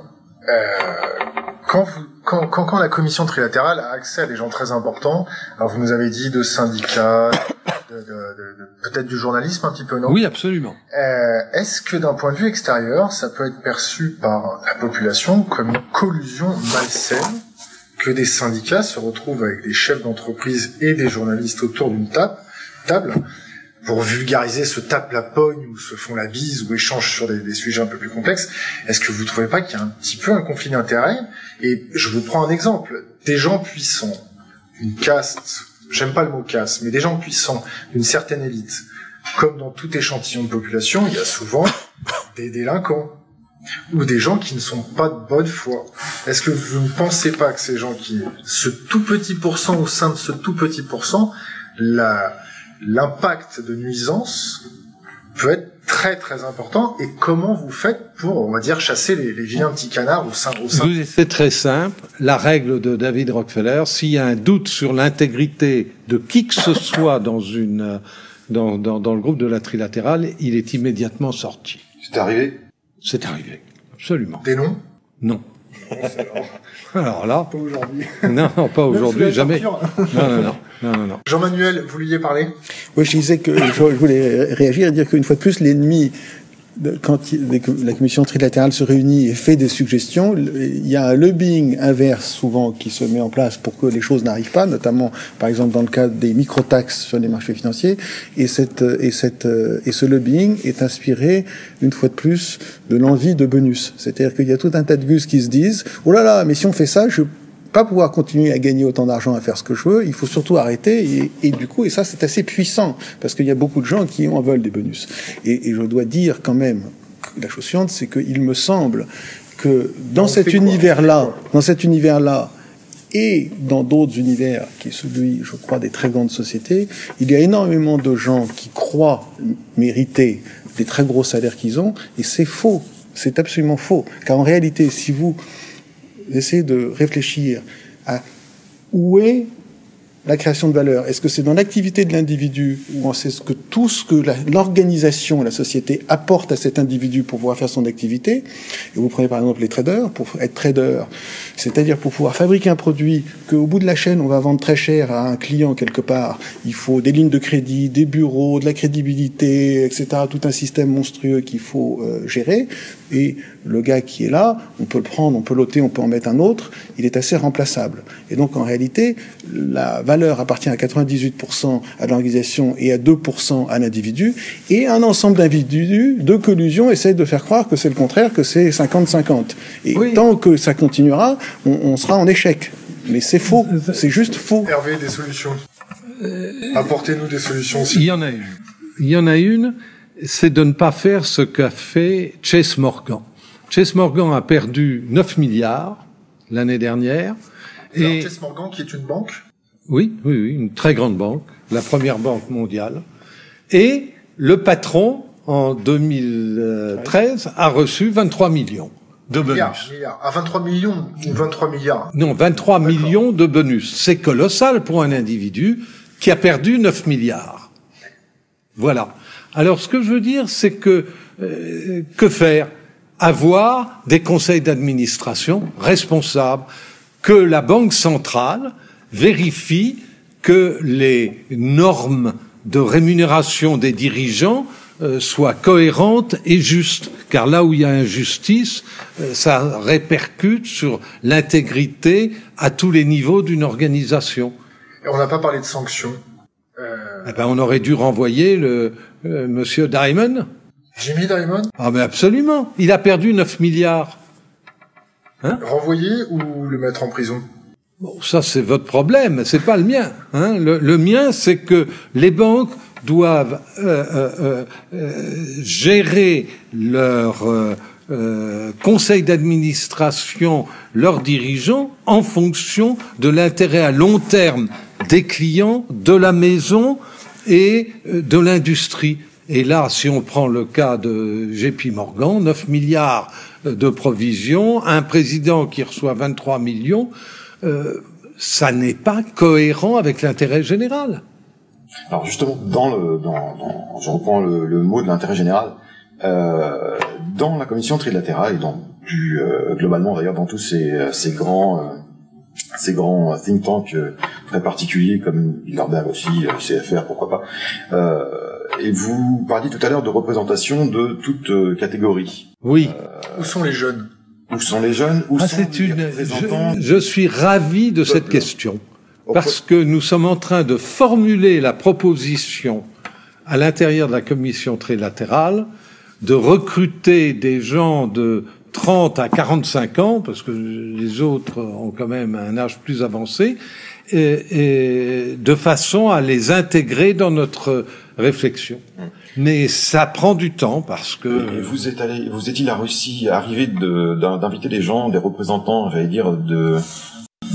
Euh, quand, vous, quand, quand, quand la commission trilatérale a accès à des gens très importants, alors vous nous avez dit de syndicats, de, de, de- peut-être du journalisme un petit peu, non? Oui, absolument. Euh, Est-ce que d'un point de vue extérieur, ça peut être perçu par la population comme une collusion malsaine que des syndicats se retrouvent avec des chefs d'entreprise et des journalistes autour d'une table, table pour vulgariser se tapent la pogne ou se font la bise ou échangent sur des, sujets un peu plus complexes. Est-ce que vous trouvez pas qu'il y a un petit peu un conflit d'intérêts? Et je vous prends un exemple. Des gens puissants, une caste, j'aime pas le mot caste, mais des gens puissants, d'une certaine élite, comme dans tout échantillon de population, il y a souvent des délinquants ou des gens qui ne sont pas de bonne foi. Est-ce que vous ne pensez pas que ces gens qui, ce tout petit pourcent au sein de ce tout petit pourcent, la, l'impact de nuisance peut être très très important et comment vous faites pour, on va dire, chasser les, les vilains petits canards au sein, au sein Vous- C'est très simple. La règle de David Rockefeller, s'il y a un doute sur l'intégrité de qui que ce soit dans une dans, dans, dans le groupe de la trilatérale, il est immédiatement sorti. C'est arrivé? C'est arrivé. Absolument. des noms? Non. Alors là, Pas aujourd'hui. non, non, pas aujourd'hui, jamais. Non, non, non, non, non, non. Jean-Manuel, vous vouliez parler? Oui, je disais que je, voulais réagir et dire qu'une fois de plus, l'ennemi, quand la commission trilatérale se réunit et fait des suggestions, il y a un lobbying inverse souvent qui se met en place pour que les choses n'arrivent pas, notamment par exemple dans le cadre des microtaxes sur les marchés financiers. Et, cette, et, cette, et ce lobbying est inspiré, une fois de plus, de l'envie de bonus. C'est-à-dire qu'il y a tout un tas de gus qui se disent, oh là là, mais si on fait ça, je pas pouvoir continuer à gagner autant d'argent à faire ce que je veux, il faut surtout arrêter. Et, et du coup, et ça c'est assez puissant, parce qu'il y a beaucoup de gens qui en veulent des bonus. Et, et je dois dire quand même, la chose suivante, c'est qu'il me semble que dans On cet univers-là, dans cet univers-là, et dans d'autres univers, qui est celui, je crois, des très grandes sociétés, il y a énormément de gens qui croient mériter des très gros salaires qu'ils ont, et c'est faux. C'est absolument faux. Car en réalité, si vous essayez de réfléchir à où est la création de valeur Est-ce que c'est dans l'activité de l'individu ou c'est ce que tout ce que l'organisation, la, société apporte à cet individu pour pouvoir faire son activité? Et vous prenez par exemple les traders, pour être trader, c'est-à-dire pour pouvoir fabriquer un produit qu'au bout de la chaîne on va vendre très cher à un client quelque part, il faut des lignes de crédit, des bureaux, de la crédibilité, etc. Tout un système monstrueux qu'il faut euh, gérer. Et le gars qui est là, on peut le prendre, on peut l'ôter, on peut en mettre un autre, il est assez remplaçable. Et donc en réalité, la valeur appartient à 98% à l'organisation et à 2% à l'individu, et un ensemble d'individus de collusion essaye de faire croire que c'est le contraire, que c'est 50-50. Et tant que ça continuera, on, sera en échec. Mais c'est faux, c'est juste faux. Hervé, des solutions. Apportez-nous des solutions aussi. Il y en a une. Il y en a une, c'est de ne pas faire ce qu'a fait Chase Morgan. Chase Morgan a perdu 9 milliards l'année dernière. Et Chase Morgan qui est une banque Oui, oui, oui, une très grande banque, la première banque mondiale. Et le patron, en 2013, a reçu 23 millions de bonus. Milliards, À 23 millions ou 23 milliards Non, 23 millions de bonus. C'est colossal pour un individu qui a perdu 9 milliards. Voilà. Alors ce que je veux dire, c'est que euh, que faire? Avoir des conseils d'administration responsables, que la Banque centrale vérifie que les normes de rémunération des dirigeants euh, soient cohérentes et justes, car là où il y a injustice, euh, ça répercute sur l'intégrité à tous les niveaux d'une organisation. Et on n'a pas parlé de sanctions. Eh ben, on aurait dû renvoyer le euh, Monsieur Diamond. Jimmy Diamond? Ah mais absolument. Il a perdu 9 milliards. Hein? Renvoyer ou le mettre en prison? Bon, ça c'est votre problème, c'est pas le mien. Hein le, mien, c'est que les banques doivent euh, euh, euh gérer leur euh, conseil d'administration, leurs dirigeants, en fonction de l'intérêt à long terme des clients, de la maison et de l'industrie. Et là, si on prend le cas de JP Morgan, 9 milliards de provisions, un président qui reçoit 23 millions, euh, ça n'est pas cohérent avec l'intérêt général. Alors justement, dans le, dans, dans je reprends le, le mot de l'intérêt général, euh, dans la commission trilatérale et dans plus euh, globalement d'ailleurs dans tous ces, ces grands euh, ces grands think tanks euh, très particuliers comme Bilderberg aussi, CFR, pourquoi pas. Euh, et vous parliez tout à l'heure de représentation de toute euh, catégorie. Oui. Où sont les jeunes? Où sont les jeunes? Où ah, sont les une, je, je, suis ravi de cette question parce que nous sommes en train de formuler la proposition à l'intérieur de la commission trilatérale de recruter des gens de 30 à 45 ans, parce que les autres ont quand même un âge plus avancé, et, de façon à les intégrer dans notre réflexion. Mais ça prend du temps parce que vous êtes allé, vous êtes-il à Russie arrivé d'inviter des gens, des représentants, j'allais dire de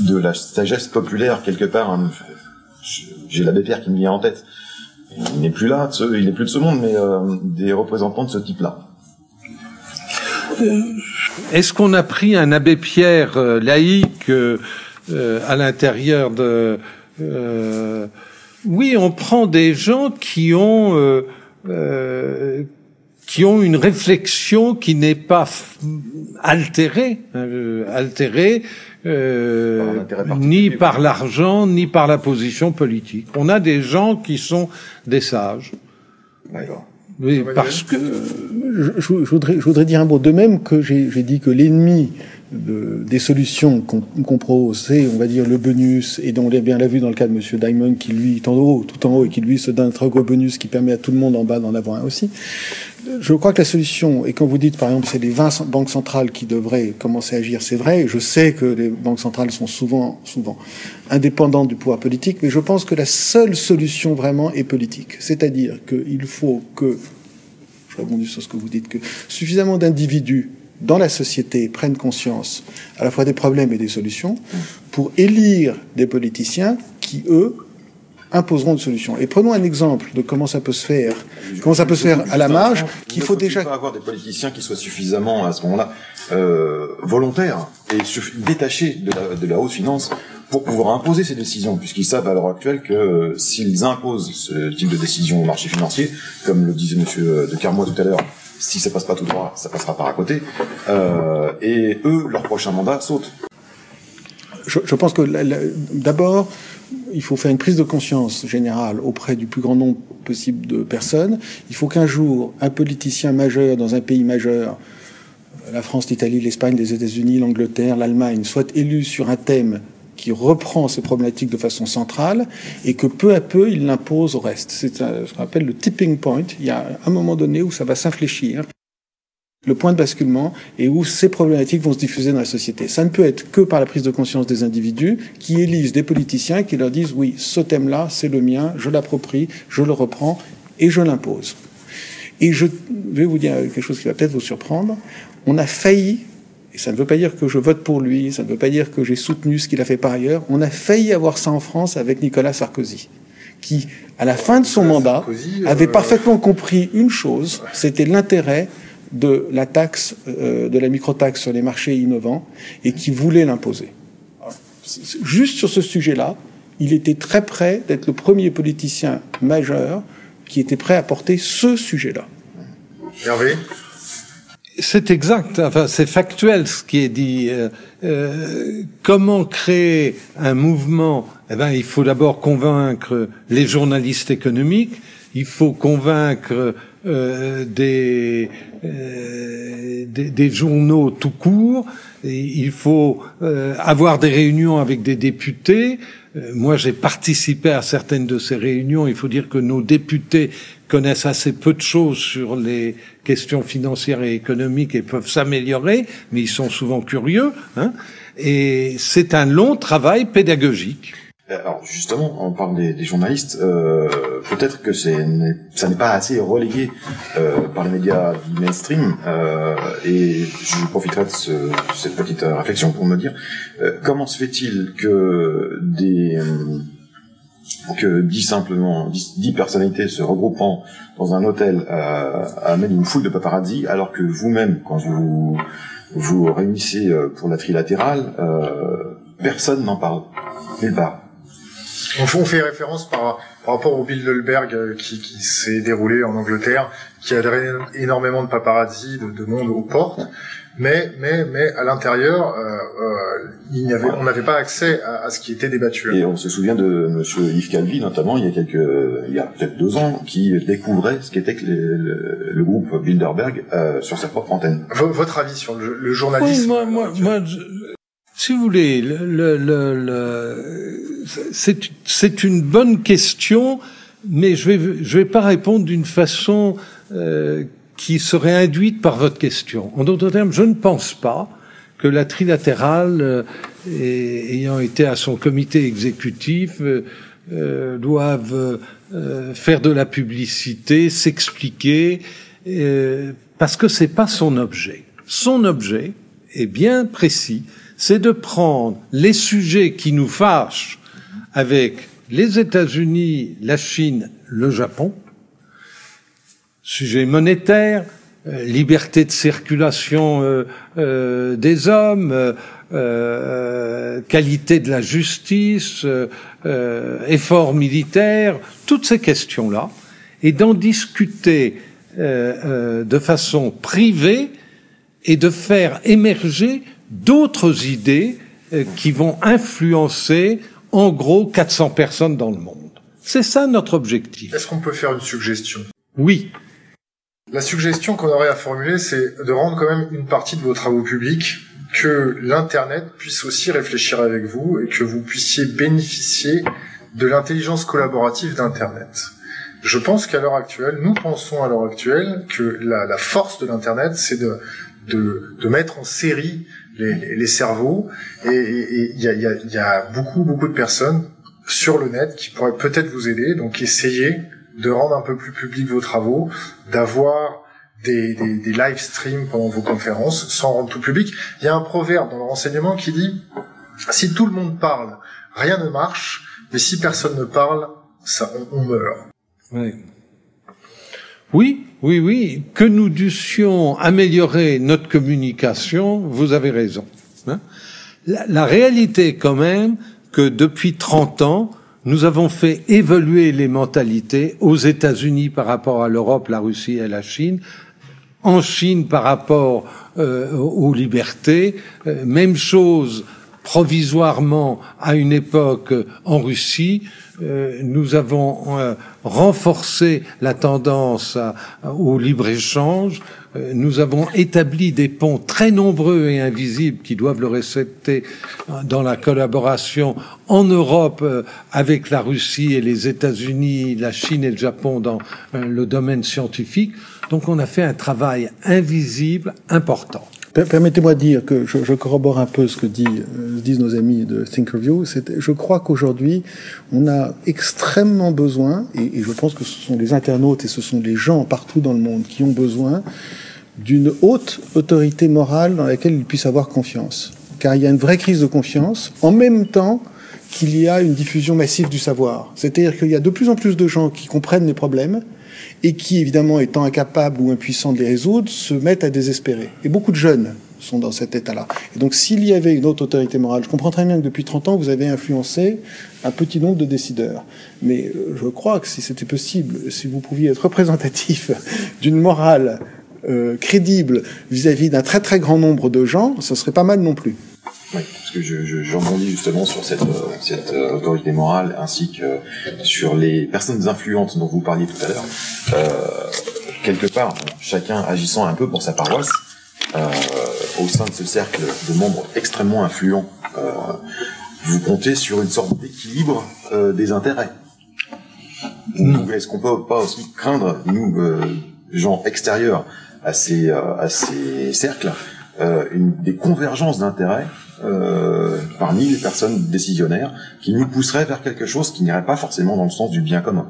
de la sagesse populaire quelque part. Hein. J'ai l'abbé Pierre qui me vient en tête. Il n'est plus là, il n'est plus de ce monde, mais euh, des représentants de ce type-là. Euh, est-ce qu'on a pris un abbé Pierre euh, laïque euh, à l'intérieur de Oui, on prend des gens qui ont qui ont une réflexion qui n'est pas altérée, altérée ni par l'argent, ni par la position politique. On a des gens qui sont des sages. D'accord. Oui, parce que je, je, voudrais, je voudrais dire un mot. De même que j'ai dit que l'ennemi de, des solutions qu'on propose, c'est, on va dire, le bonus, et dont on l'a bien vu dans le cas de Monsieur Diamond, qui lui est en haut, tout en haut, et qui lui se donne un très gros bonus qui permet à tout le monde en bas d'en avoir un aussi. Je crois que la solution, et quand vous dites par exemple c'est les 20 banques centrales qui devraient commencer à agir, c'est vrai, je sais que les banques centrales sont souvent, souvent indépendantes du pouvoir politique, mais je pense que la seule solution vraiment est politique. C'est-à-dire qu'il faut que, je rebondis sur ce que vous dites, que suffisamment d'individus dans la société prennent conscience à la fois des problèmes et des solutions pour élire des politiciens qui, eux, imposeront une solution. Et prenons un exemple de comment ça peut se faire, comment ça peut se faire à la marge, qu'il faut déjà pas avoir des politiciens qui soient suffisamment à ce moment-là euh, volontaires et détachés de la, de la haute finance pour pouvoir imposer ces décisions, puisqu'ils savent à l'heure actuelle que euh, s'ils imposent ce type de décision au marché financier, comme le disait Monsieur de Carmois tout à l'heure, si ça passe pas tout droit, ça passera par à côté, euh, et eux, leur prochain mandat saute. Je, je pense que d'abord, il faut faire une prise de conscience générale auprès du plus grand nombre possible de personnes. Il faut qu'un jour, un politicien majeur dans un pays majeur, la France, l'Italie, l'Espagne, les États-Unis, l'Angleterre, l'Allemagne, soit élu sur un thème qui reprend ces problématiques de façon centrale et que peu à peu il l'impose au reste. C'est ce qu'on appelle le tipping point. Il y a un moment donné où ça va s'infléchir, le point de basculement, et où ces problématiques vont se diffuser dans la société. Ça ne peut être que par la prise de conscience des individus qui élisent des politiciens qui leur disent oui, ce thème-là, c'est le mien, je l'approprie, je le reprends et je l'impose. Et je vais vous dire quelque chose qui va peut-être vous surprendre. On a failli et ça ne veut pas dire que je vote pour lui, ça ne veut pas dire que j'ai soutenu ce qu'il a fait par ailleurs. On a failli avoir ça en France avec Nicolas Sarkozy, qui, à la fin de son mandat, avait euh, parfaitement compris une chose, c'était l'intérêt de la taxe, euh, de la microtaxe sur les marchés innovants, et qui voulait l'imposer. Juste sur ce sujet-là, il était très près d'être le premier politicien majeur qui était prêt à porter ce sujet-là. Hervé? C'est exact, enfin c'est factuel ce qui est dit. Euh, euh, comment créer un mouvement? Eh ben, il faut d'abord convaincre les journalistes économiques, il faut convaincre euh, des, des, des, journaux tout court, il faut avoir des réunions avec des députés. Moi, j'ai participé à certaines de ces réunions. Il faut dire que nos députés connaissent assez peu de choses sur les questions financières et économiques et peuvent s'améliorer, mais ils sont souvent curieux. Hein et c'est un long travail pédagogique. Alors justement, on parle des, des journalistes. Euh, Peut-être que c'est ça n'est pas assez relégué euh, par les médias mainstream. Euh, et je profiterai de ce, cette petite réflexion pour me dire euh, comment se fait-il que des que dix simplement dix, personnalités se regroupant dans un hôtel euh, amènent une foule de paparazzi, alors que vous-même, quand vous vous réunissez euh, pour la trilatérale, euh, personne n'en parle nulle part. On fait référence par, par rapport au Bilderberg euh, qui, qui s'est déroulé en Angleterre, qui a drainé énormément de paparazzi, de, de monde aux portes mais mais mais à l'intérieur, euh, euh, il n'y avait, on n'avait pas accès à, à, ce qui était débattu. Et on se souvient de Monsieur Yves Calvi notamment il y a quelques, il y a peut-être deux ans, qui découvrait ce qu'était le, le, groupe Bilderberg euh, sur sa propre antenne. votre avis sur le, le journalisme oui, moi, moi, moi si vous voulez, le, le c'est une bonne question, mais je vais je vais pas répondre d'une façon euh, qui serait induite par votre question. En d'autres termes, je ne pense pas que la trilatérale, euh, ayant été à son comité exécutif, euh, doive euh, faire de la publicité, s'expliquer, parce que c'est pas son objet. Son objet est bien précis, c'est de prendre les sujets qui nous fâchent avec les États-Unis, la Chine, le Japon, sujet monétaire, euh, liberté de circulation euh, euh, des hommes, qualité de la justice, effort militaire, toutes ces questions-là, et d'en discuter de façon privée et de faire émerger d'autres idées qui vont influencer en gros 400 personnes dans le monde. C'est ça notre objectif. Est-ce qu'on peut faire une suggestion? Oui. La suggestion qu'on aurait à formuler, c'est de rendre quand même une partie de vos travaux publics que l'Internet puisse aussi réfléchir avec vous et que vous puissiez bénéficier de l'intelligence collaborative d'Internet. Je pense qu'à l'heure actuelle, nous pensons à l'heure actuelle que la, la force de l'Internet, c'est de, de, de, mettre en série les, les, les cerveaux. Et il y a, y, a, y a beaucoup, beaucoup de personnes sur le net qui pourraient peut-être vous aider. Donc essayez de rendre un peu plus public vos travaux, d'avoir des, des, des live streams pendant vos conférences sans rendre tout public. Il y a un proverbe dans le renseignement qui dit si tout le monde parle, rien ne marche, mais si personne ne parle, ça, on, meurt. Oui. Oui, oui, oui. Que nous dussions améliorer notre communication, vous avez raison. Hein. la, réalité quand même que depuis 30 ans, nous avons fait évoluer les mentalités aux États-Unis par rapport à l'Europe, la Russie et la Chine, en Chine par rapport euh, aux libertés, euh, même chose provisoirement à une époque en Russie, euh, nous avons euh, renforcé la tendance au libre-échange, euh, nous avons établi des ponts très nombreux et invisibles qui doivent le respecter dans la collaboration en Europe avec la Russie et les États-Unis, la Chine et le Japon dans le domaine scientifique. Donc on a fait un travail invisible important. Permettez-moi de dire que je, corrobore un peu ce que euh, disent nos amis de Thinkerview. Je crois qu'aujourd'hui, on a extrêmement besoin, et, et, je pense que ce sont les internautes et ce sont les gens partout dans le monde qui ont besoin d'une haute autorité morale dans laquelle ils puissent avoir confiance. Car il y a une vraie crise de confiance, en même temps qu'il y a une diffusion massive du savoir. C'est-à-dire qu'il y a de plus en plus de gens qui comprennent les problèmes, et qui, évidemment, étant incapables ou impuissants de les résoudre, se mettent à désespérer. Et beaucoup de jeunes sont dans cet état-là. Et donc, s'il y avait une autre autorité morale, je comprends très bien que depuis 30 ans, vous avez influencé un petit nombre de décideurs. Mais euh, je crois que si c'était possible, si vous pouviez être représentatif d'une morale euh, crédible vis-à-vis d'un très très grand nombre de gens, ce serait pas mal non plus. Oui, parce que je, je, rebondis justement sur cette, euh, cette euh, autorité morale ainsi que sur les personnes influentes dont vous parliez tout à l'heure. Euh, quelque part, chacun agissant un peu pour sa paroisse, euh, au sein de ce cercle de membres extrêmement influents, euh, vous comptez sur une sorte d'équilibre des intérêts. Est-ce qu'on peut pas aussi craindre, nous, gens extérieurs à ces, à ces cercles, une, des convergences d'intérêts euh, parmi les personnes décisionnaires qui nous pousseraient vers quelque chose qui n'irait pas forcément dans le sens du bien commun.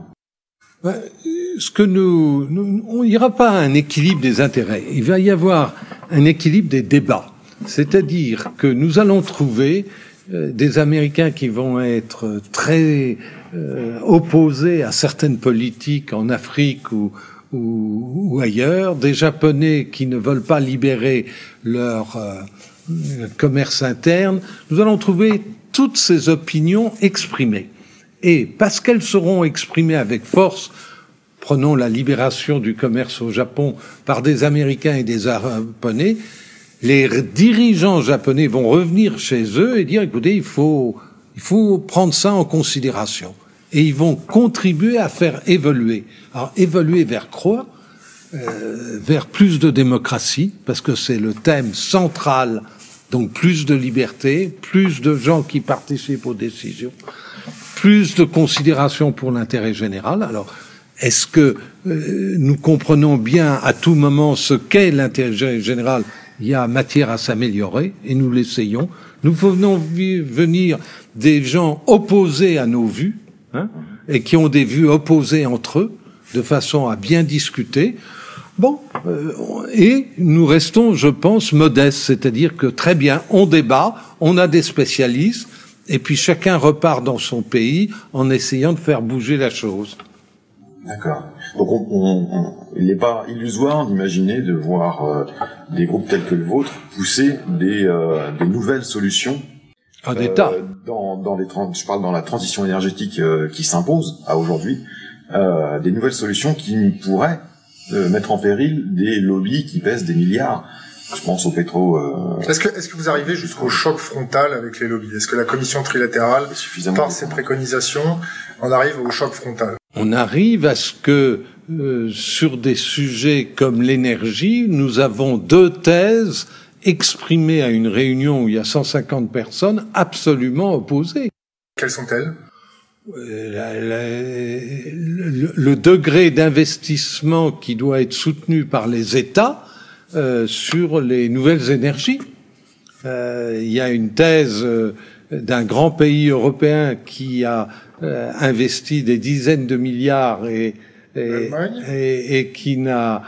Ce que nous, on n'ira pas à un équilibre des intérêts. Il va y avoir un équilibre des débats. C'est-à-dire que nous allons trouver euh, des Américains qui vont être très euh, opposés à certaines politiques en Afrique ou, ou, ou, ailleurs, des Japonais qui ne veulent pas libérer leur euh, commerce interne, nous allons trouver toutes ces opinions exprimées. Et parce qu'elles seront exprimées avec force, prenons la libération du commerce au Japon par des Américains et des Japonais, les dirigeants japonais vont revenir chez eux et dire écoutez, il faut, il faut prendre ça en considération. Et ils vont contribuer à faire évoluer. Alors, évoluer vers quoi? Euh, Vers plus de démocratie, parce que c'est le thème central donc plus de liberté, plus de gens qui participent aux décisions, plus de considération pour l'intérêt général. Alors, est-ce que euh, nous comprenons bien à tout moment ce qu'est l'intérêt général? Il y a matière à s'améliorer et nous l'essayons. Nous venons venir des gens opposés à nos vues hein, et qui ont des vues opposées entre eux de façon à bien discuter. Bon, euh, et nous restons, je pense, modestes, c'est-à-dire que très bien, on débat, on a des spécialistes, et puis chacun repart dans son pays en essayant de faire bouger la chose. D'accord. Donc on, on, il n'est pas illusoire d'imaginer de voir euh, des groupes tels que le vôtre pousser des, euh, des nouvelles solutions. Un État. Dans, dans les je parle dans la transition énergétique qui s'impose à aujourd'hui, des nouvelles solutions qui pourraient mettre en péril des lobbies qui pèsent des milliards. Je pense au pétro. Euh... Est-ce que, est-ce que vous arrivez jusqu'au choc frontal avec les lobbies? Est-ce que la commission trilatérale, par ses préconisations, en arrive au choc frontal? On arrive à ce que euh, sur des sujets comme l'énergie, nous avons deux thèses exprimées à une réunion où il y a 150 personnes absolument opposées. Quelles sont-elles? Euh, le, le, degré d'investissement qui doit être soutenu par les États euh, sur les nouvelles énergies. Euh, il y a une thèse euh, d'un grand pays européen qui a euh, investi des dizaines de milliards et, et, et, et qui n'a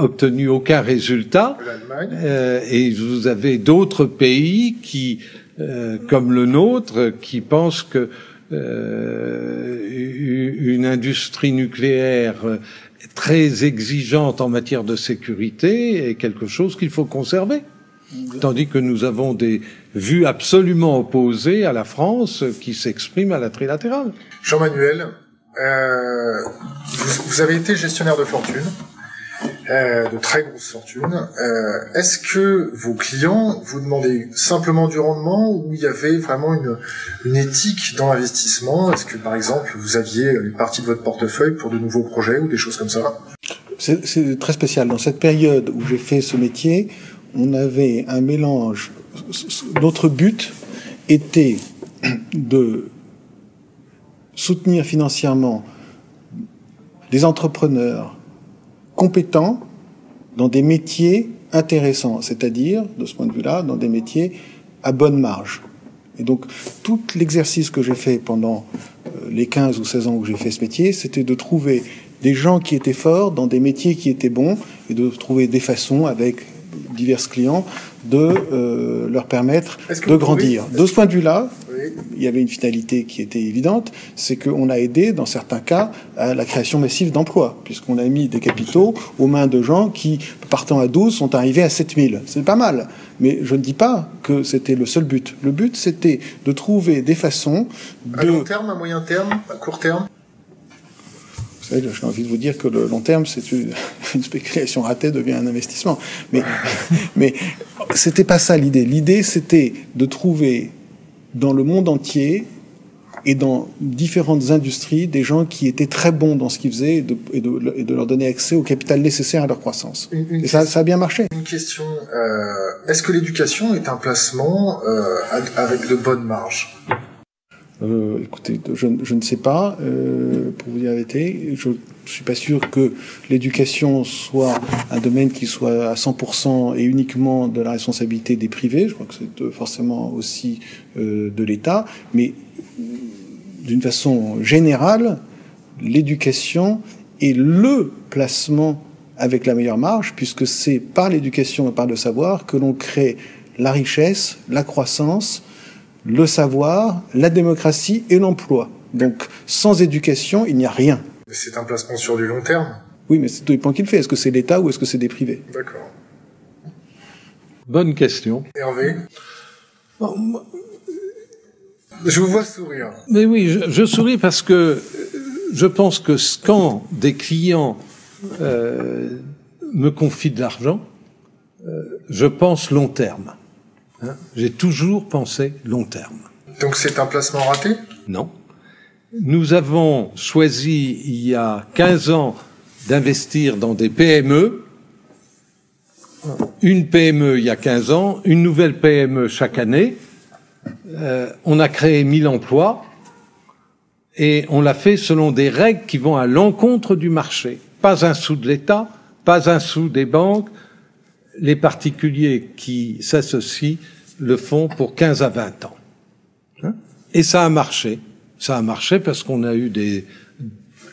obtenu aucun résultat. et vous avez d'autres pays qui, comme le nôtre, qui pensent que une industrie nucléaire très exigeante en matière de sécurité est quelque chose qu'il faut conserver. Tandis que nous avons des vues absolument opposées à la France qui s'expriment à la trilatérale. Jean-Manuel, euh, vous, avez été gestionnaire de fortune, euh, de très grosses fortunes. Euh, Est-ce que vos clients vous demandaient simplement du rendement ou il y avait vraiment une, une éthique dans l'investissement? Est-ce que par exemple vous aviez une partie de votre portefeuille pour de nouveaux projets ou des choses comme ça? C'est très spécial. Dans cette période où j'ai fait ce métier, on avait un mélange. Notre but était de soutenir financièrement des entrepreneurs compétents dans des métiers intéressants, c'est-à-dire, de ce point de vue-là, dans des métiers à bonne marge. Et donc, tout l'exercice que j'ai fait pendant euh, les 15 ou 16 ans où j'ai fait ce métier, c'était de trouver des gens qui étaient forts dans des métiers qui étaient bons et de trouver des façons avec divers clients de euh, leur permettre de grandir. De ce point de vue-là, il y avait une finalité qui était évidente, c'est qu'on a aidé, dans certains cas, à la création massive d'emplois, puisqu'on a mis des capitaux aux mains de gens qui, partant à 12, sont arrivés à 7000. C'est pas mal. Mais je ne dis pas que c'était le seul but. Le but, c'était de trouver des façons de... À long terme, à moyen terme, à court terme? J'ai envie de vous dire que le long terme, c'est une, spéculation ratée devient un investissement. Mais, mais c'était pas ça l'idée. L'idée, c'était de trouver dans le monde entier et dans différentes industries des gens qui étaient très bons dans ce qu'ils faisaient et de, et, de, leur donner accès au capital nécessaire à leur croissance. et ça, ça, a bien marché. Une question, euh, est-ce que l'éducation est un placement euh, avec de bonnes marges? Euh, écoutez, je, je, ne sais pas, pour vous dire la vérité. Je suis pas sûr que l'éducation soit un domaine qui soit à 100% et uniquement de la responsabilité des privés. Je crois que c'est euh, forcément aussi euh, de l'État. Mais d'une façon générale, l'éducation est le placement avec la meilleure marge, puisque c'est par l'éducation et par le savoir que l'on crée la richesse, la croissance, le savoir, la démocratie et l'emploi. Donc sans éducation, il n'y a rien. C'est un placement sur du long terme Oui, mais c'est tout dépend qui le fait. Est-ce que c'est l'État ou est-ce que c'est des privés D'accord. Bonne question. Hervé Je vous vois sourire. Mais oui, je, souris parce que je pense que quand des clients euh, me confient de l'argent, euh, je pense long terme. Hein J'ai toujours pensé long terme. Donc c'est un placement raté? Non. Nous avons choisi il y a 15 ans d'investir dans des PME. Une PME il y a 15 ans, une nouvelle PME chaque année. Euh, on a créé 1000 emplois et on l'a fait selon des règles qui vont à l'encontre du marché. Pas un sou de l'État, pas un sou des banques, les particuliers qui s'associent le font pour 15 à 20 ans. Hein? Et ça a marché. Ça a marché parce qu'on a eu des,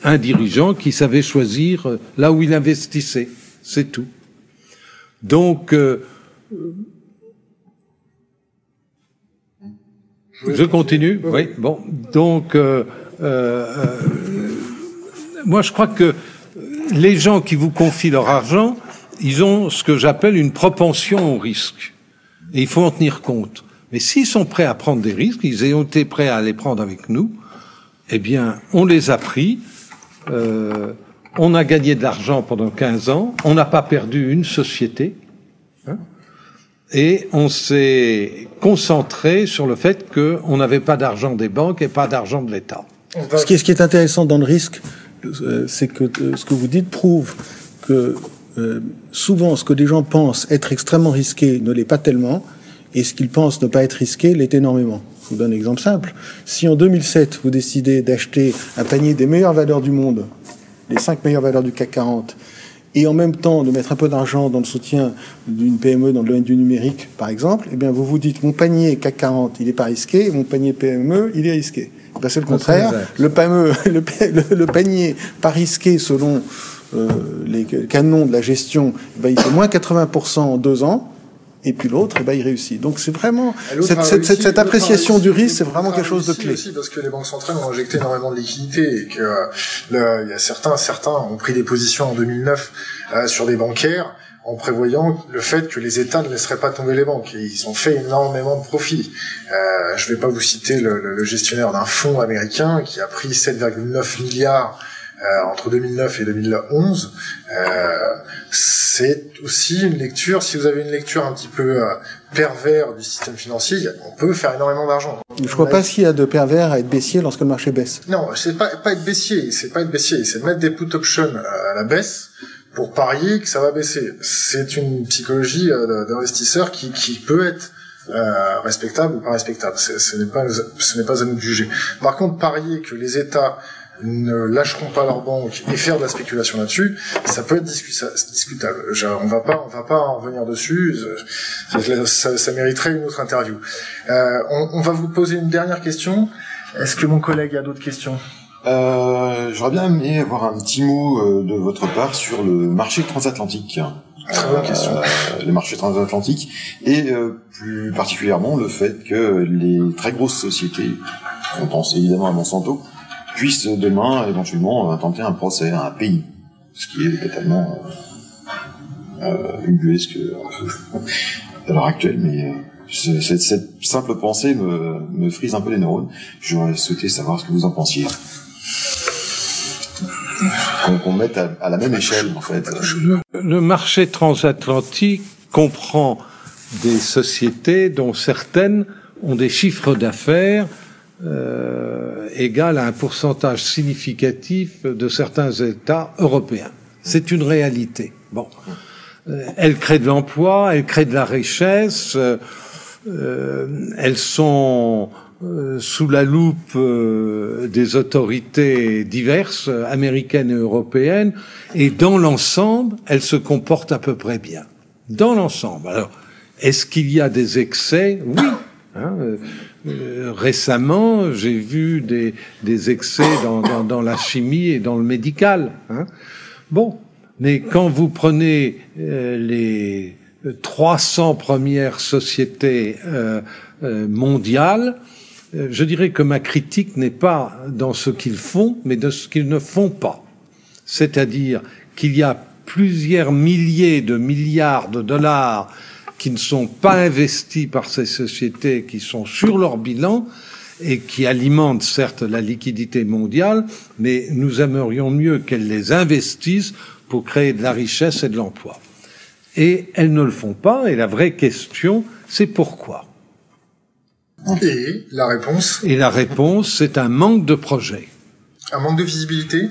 un dirigeant qui savait choisir euh, là où il investissait. C'est tout. Donc, euh, je continue? Oui. Bon. Donc, euh, euh, moi, je crois que les gens qui vous confient leur argent, ils ont ce que j'appelle une propension au risque. Et il faut en tenir compte. Mais s'ils sont prêts à prendre des risques, ils ont été prêts à les prendre avec nous, eh bien, on les a pris. Euh, on a gagné de l'argent pendant 15 ans. On n'a pas perdu une société. Hein, et on s'est concentré sur le fait qu'on n'avait pas d'argent des banques et pas d'argent de l'État. Ce qui, est, intéressant dans le risque, euh, c'est que euh, ce que vous dites prouve que souvent ce que des gens pensent être extrêmement risqué ne l'est pas tellement, et ce qu'ils pensent ne pas être risqué l'est énormément. Je vous donne un exemple simple. Si en 2007, vous décidez d'acheter un panier des meilleures valeurs du monde, les cinq meilleures valeurs du CAC 40, et en même temps de mettre un peu d'argent dans le soutien d'une PME dans le domaine du numérique, par exemple, eh bien vous vous dites mon panier CAC 40, il n'est pas risqué, mon panier PME, il est risqué. Ben, c'est le contraire. Le, PME, le, le, panier pas risqué selon euh, les canons de la gestion, ben, il fait moins 80% en deux ans, et puis l'autre, eh ben, il réussit. Donc c'est vraiment cette, cette, cette, appréciation du risque, c'est vraiment quelque chose de clé. Aussi parce que les banques centrales ont injecté énormément de liquidités et que euh, il y a certains, certains ont pris des positions en 2009 euh, sur des bancaires en prévoyant le fait que les États ne laisseraient pas tomber les banques. Et ils ont fait énormément de profits. Euh, je ne vais pas vous citer le, le gestionnaire d'un fonds américain qui a pris 7,9 milliards entre 2009 et 2011, euh, c'est aussi une lecture. Si vous avez une lecture un petit peu euh, pervers du système financier, on peut faire énormément d'argent. Je crois pas qu'il y a de pervers à être baissier lorsque le marché baisse. Non, c'est pas pas être baissier, c'est pas être baissier, c'est de mettre des put options à la baisse pour parier que ça va baisser. C'est une psychologie d'investisseur qui, qui peut être euh, respectable ou pas respectable. Ce n'est pas ce n'est pas à nous de juger. Par contre, parier que les États ne lâcheront pas leur banque et faire de la spéculation là-dessus, ça peut être discutable. on va pas, on va pas en revenir dessus. Ça, ça, mériterait une autre interview. Euh, on, on, va vous poser une dernière question. Est-ce que mon collègue a d'autres questions? Euh, J'aurais bien aimé avoir un petit mot euh, de votre part sur le marché transatlantique. Très bonne question. Euh, les marchés transatlantiques et euh, plus particulièrement le fait que les très grosses sociétés, on pense évidemment à Monsanto, puisse demain éventuellement euh, tenter un procès à un pays, ce qui est totalement euh, euh ubuesque à l'heure actuelle, mais euh, cette, cette, simple pensée me, me frise un peu les neurones. J'aurais souhaité savoir ce que vous en pensiez. Qu'on mette à, la même échelle, en fait. Le marché transatlantique comprend des sociétés dont certaines ont des chiffres d'affaires euh, égale à un pourcentage significatif de certains États européens. C'est une réalité. Bon, euh, elles créent de l'emploi, elles créent de la richesse, euh, elles sont euh, sous la loupe euh, des autorités diverses, américaines et européennes, et dans l'ensemble, elles se comportent à peu près bien. Dans l'ensemble. Alors, est-ce qu'il y a des excès? Oui. Hein, euh, récemment, j'ai vu des, des excès dans, dans, dans, la chimie et dans le médical. Hein. Bon, mais quand vous prenez euh, les 300 premières sociétés euh, euh, mondiales, je dirais que ma critique n'est pas dans ce qu'ils font, mais de ce qu'ils ne font pas. C'est-à-dire qu'il y a plusieurs milliers de milliards de dollars qui ne sont pas investis par ces sociétés qui sont sur leur bilan et qui alimentent certes la liquidité mondiale, mais nous aimerions mieux qu'elles les investissent pour créer de la richesse et de l'emploi. Et elles ne le font pas, et la vraie question, c'est pourquoi? Et la réponse? Et la réponse, c'est un manque de projet. Un manque de visibilité?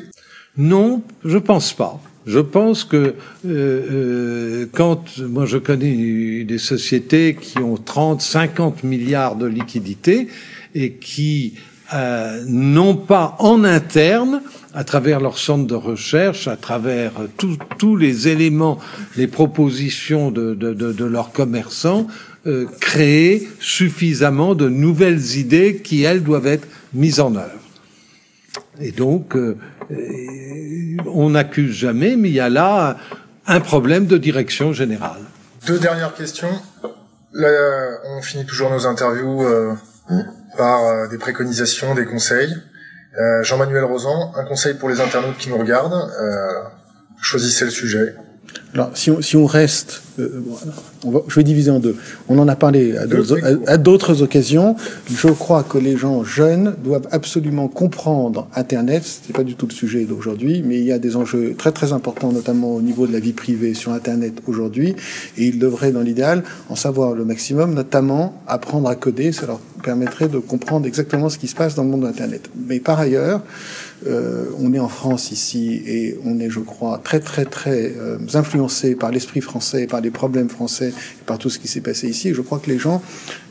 Non, je pense pas. Je pense que euh, euh, quand moi je connais des sociétés qui ont 30, 50 milliards de liquidités et qui euh, n'ont pas en interne, à travers leur centre de recherche, à travers tous les éléments, les propositions de, de, de, de leurs commerçants, euh, créé suffisamment de nouvelles idées qui, elles, doivent être mises en œuvre. Et donc, euh, on n'accuse jamais, mais il y a là un problème de direction générale. Deux dernières questions. On finit toujours nos interviews euh, par euh, des préconisations, des conseils. Euh, Jean-Manuel Rosan, un conseil pour les internautes qui nous regardent. choisissez le sujet. Alors, si on, si on reste, euh, on va, je vais diviser en deux. On en a parlé à d'autres occasions. Je crois que les gens jeunes doivent absolument comprendre Internet. C'est pas du tout le sujet d'aujourd'hui, mais il y a des enjeux très très importants, notamment au niveau de la vie privée sur Internet aujourd'hui, et ils devraient, dans l'idéal, en savoir le maximum, notamment apprendre à coder. Ça leur permettrait de comprendre exactement ce qui se passe dans le monde d'Internet. Mais par ailleurs, euh, on est en France ici et on est, je crois, très très très euh, influencé par l'esprit français, par les problèmes français, par tout ce qui s'est passé ici. Et je crois que les gens,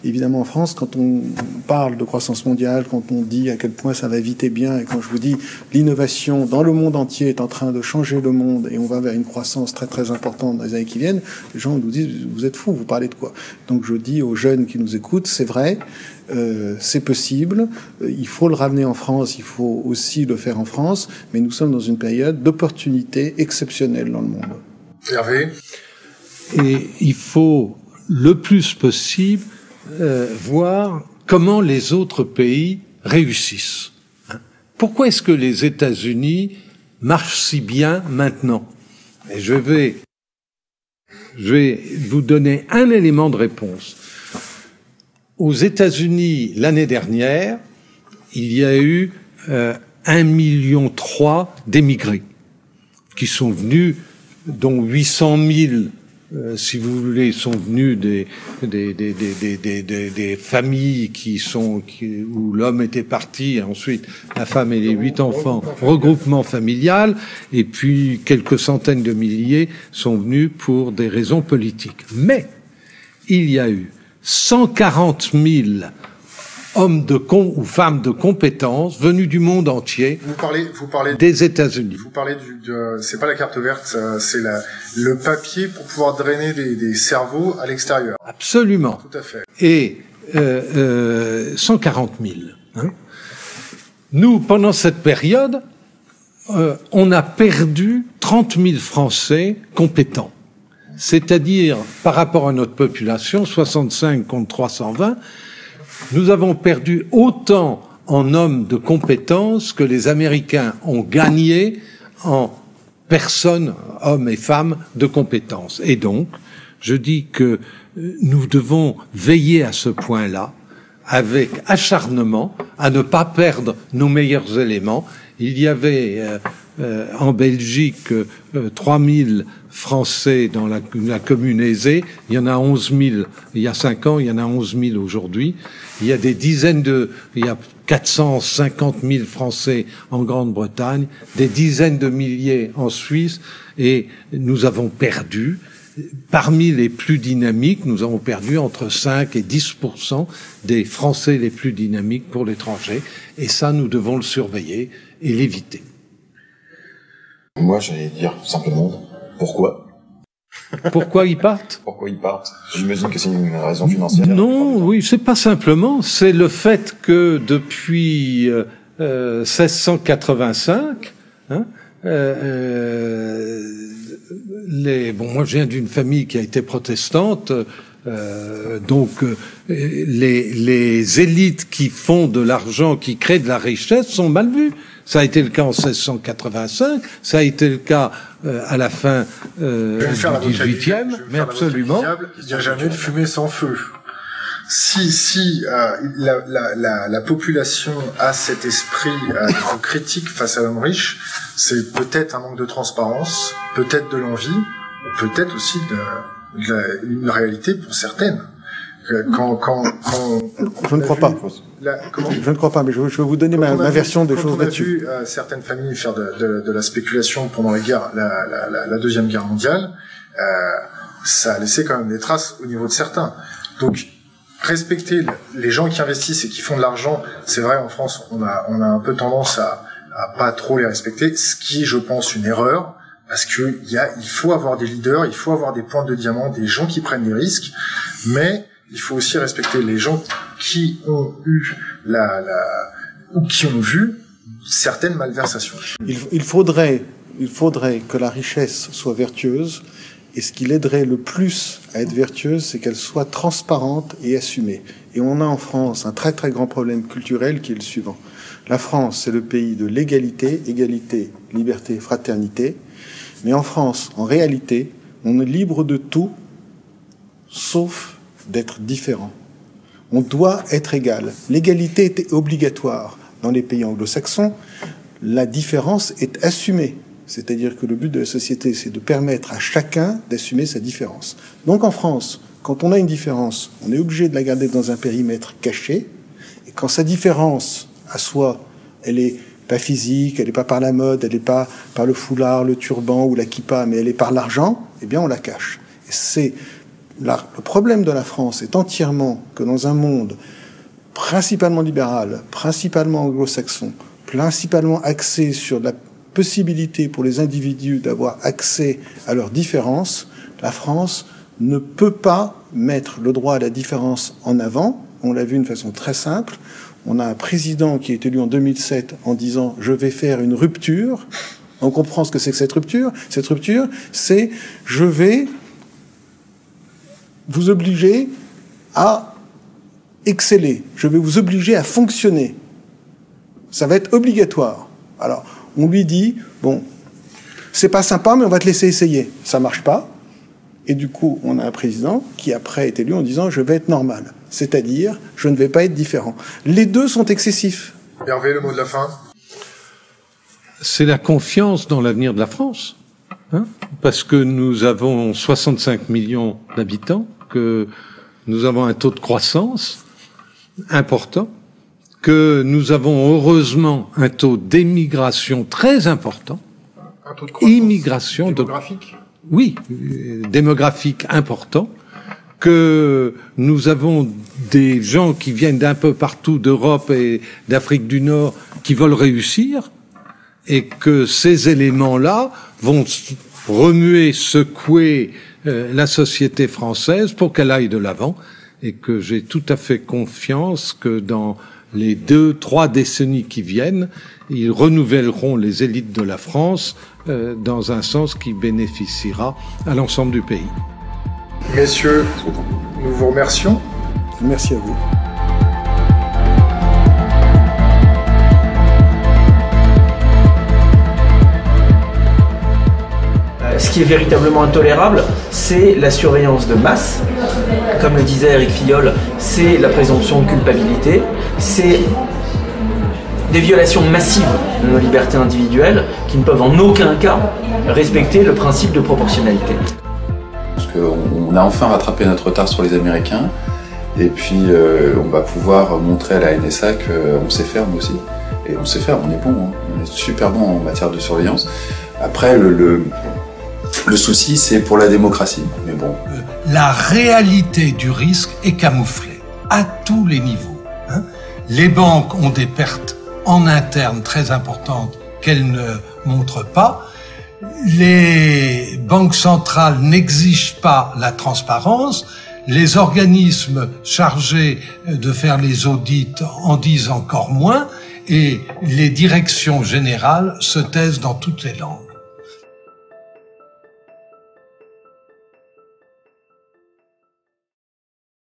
évidemment en France, quand on parle de croissance mondiale, quand on dit à quel point ça va vite et bien, et quand je vous dis l'innovation dans le monde entier est en train de changer le monde et on va vers une croissance très très importante dans les années qui viennent, les gens nous disent vous êtes fous, vous parlez de quoi? Donc je dis aux jeunes qui nous écoutent, c'est vrai, euh, c'est possible, euh, il faut le ramener en France, il faut aussi le faire en France, mais nous sommes dans une période d'opportunités exceptionnelles dans le monde. Hervé? Et il faut le plus possible euh, voir comment les autres pays réussissent. Hein. Pourquoi est-ce que les États-Unis marchent si bien maintenant? Et je vais, je vais vous donner un élément de réponse. Aux États-Unis l'année dernière, il y a eu euh, un million trois d'émigrés qui sont venus, dont 800 000 euh, si vous voulez, sont venus des, des, des, des, des familles qui sont qui, où l'homme était parti, ensuite la femme et les huit enfants, regroupement familial, et puis quelques centaines de milliers sont venus pour des raisons politiques. Mais il y a eu 140 000 hommes de con ou femmes de compétences venus du monde entier. Vous parlez, vous parlez des États-Unis. Vous parlez du, de, c'est pas la carte verte, c'est la, le papier pour pouvoir drainer des, des cerveaux à l'extérieur. Absolument. Tout à fait. Et euh, euh, 140 000. Hein. Nous, pendant cette période, euh, on a perdu 30 000 Français compétents. C'est-à-dire, par rapport à notre population, 65 contre 320, nous avons perdu autant en hommes de compétences que les Américains ont gagné en personnes, hommes et femmes, de compétences. Et donc, je dis que euh, nous devons veiller à ce point-là, avec acharnement, à ne pas perdre nos meilleurs éléments. Il y avait euh, euh, en Belgique euh, 3000 Français dans la, la, commune aisée. Il y en a 11 000 il y a cinq ans, il y en a 11 000 aujourd'hui. Il y a des dizaines de, il y a 450 000 Français en Grande-Bretagne, des dizaines de milliers en Suisse, et nous avons perdu. Parmi les plus dynamiques, nous avons perdu entre 5 et 10 des Français les plus dynamiques pour l'étranger, et ça, nous devons le surveiller et l'éviter. Moi, j'allais dire simplement pourquoi? Pourquoi ils partent? Pourquoi ils partent? J'imagine que c'est une raison financière. Non, oui, c'est pas simplement. C'est le fait que depuis euh, 1685, hein, euh, les, bon, moi, je viens d'une famille qui a été protestante. Euh, donc les, les élites qui font de l'argent, qui créent de la richesse, sont mal vues. Ça a été le cas en 1685, ça a été le cas euh, à la fin euh, du XVIIIe, mais absolument. Il n'y a jamais de fumée sans feu. Si si euh, la, la, la, la, population a cet esprit euh, critique face à l'homme riche, c'est peut-être un manque de transparence, peut-être de l'envie, peut-être aussi de, de une réalité pour certaines. Quand, quand, quand je ne crois pas. La, comment je ne crois pas, mais je, je vais vous donner ma, ma, version des choses là-dessus. Vu, euh, certaines familles faire de, de, de, la spéculation pendant les guerres, la, la, la deuxième guerre mondiale, euh, ça a laissé quand même des traces au niveau de certains. Donc respecter les gens qui investissent et qui font de l'argent, c'est vrai en France, on a, on a un peu tendance à, à pas trop les respecter, ce qui est, je pense, une erreur parce que il y a, il faut avoir des leaders, il faut avoir des points de diamant, des gens qui prennent des risques, mais il faut aussi respecter les gens qui ont eu la, la ou qui ont vu certaines malversations. Il, il, faudrait, il faudrait que la richesse soit vertueuse, et ce qui l'aiderait le plus à être vertueuse, c'est qu'elle soit transparente et assumée. Et on a en France un très très grand problème culturel qui est le suivant. La France, c'est le pays de l'égalité, égalité, liberté, fraternité. Mais en France, en réalité, on est libre de tout, sauf d'être différent. On doit être égal. L'égalité est obligatoire. Dans les pays anglo-saxons, la différence est assumée. C'est-à-dire que le but de la société, c'est de permettre à chacun d'assumer sa différence. Donc en France, quand on a une différence, on est obligé de la garder dans un périmètre caché. Et quand sa différence à soi, elle est pas physique, elle n'est pas par la mode, elle n'est pas par le foulard, le turban ou la kippa, mais elle est par l'argent, eh bien on la cache. C'est le problème de la France est entièrement que dans un monde principalement libéral, principalement anglo-saxon, principalement axé sur la possibilité pour les individus d'avoir accès à leurs différences, la France ne peut pas mettre le droit à la différence en avant. On l'a vu d'une façon très simple. On a un président qui est élu en 2007 en disant je vais faire une rupture. On comprend ce que c'est que cette rupture. Cette rupture, c'est je vais vous obliger à exceller, je vais vous obliger à fonctionner. Ça va être obligatoire. Alors, on lui dit, bon, c'est pas sympa, mais on va te laisser essayer. Ça marche pas. Et du coup, on a un président qui après est élu en disant, je vais être normal. C'est-à-dire, je ne vais pas être différent. Les deux sont excessifs. Hervé, le mot de la fin. C'est la confiance dans l'avenir de la France. Hein Parce que nous avons 65 millions d'habitants, que nous avons un taux de croissance important, que nous avons heureusement un taux d'émigration très important. Un taux de croissance Immigration de- démographique? oui, démographique important, que nous avons des gens qui viennent d'un peu partout d'Europe et d'Afrique du Nord qui veulent réussir, et que ces éléments-là vont remuer, secouer euh, la société française pour qu'elle aille de l'avant, et que j'ai tout à fait confiance que dans les deux, trois décennies qui viennent, ils renouvelleront les élites de la France euh, dans un sens qui bénéficiera à l'ensemble du pays. Messieurs, nous vous remercions. Merci à vous. Euh, Ce qui est véritablement intolérable, c'est la surveillance de masse. Comme le disait Eric Fillol, c'est la présomption de culpabilité, c'est des violations massives de nos libertés individuelles qui ne peuvent en aucun cas respecter le principe de proportionnalité. Parce qu'on on a enfin rattrapé notre retard sur les Américains. Et puis, euh, on va pouvoir montrer à la NSA qu'on sait faire, aussi. Et on sait faire, on est bon. hein. On est super bon en matière de surveillance. Après, le, le souci, c'est pour la démocratie. Mais bon, la réalité du risque est camouflée à tous les niveaux. hein. Les banques ont des pertes en interne très importantes qu'elles ne montrent pas. Les banques centrales n'exigent pas la transparence. Les organismes chargés de faire les audits en disent encore moins. Et les directions générales se taisent dans toutes les langues.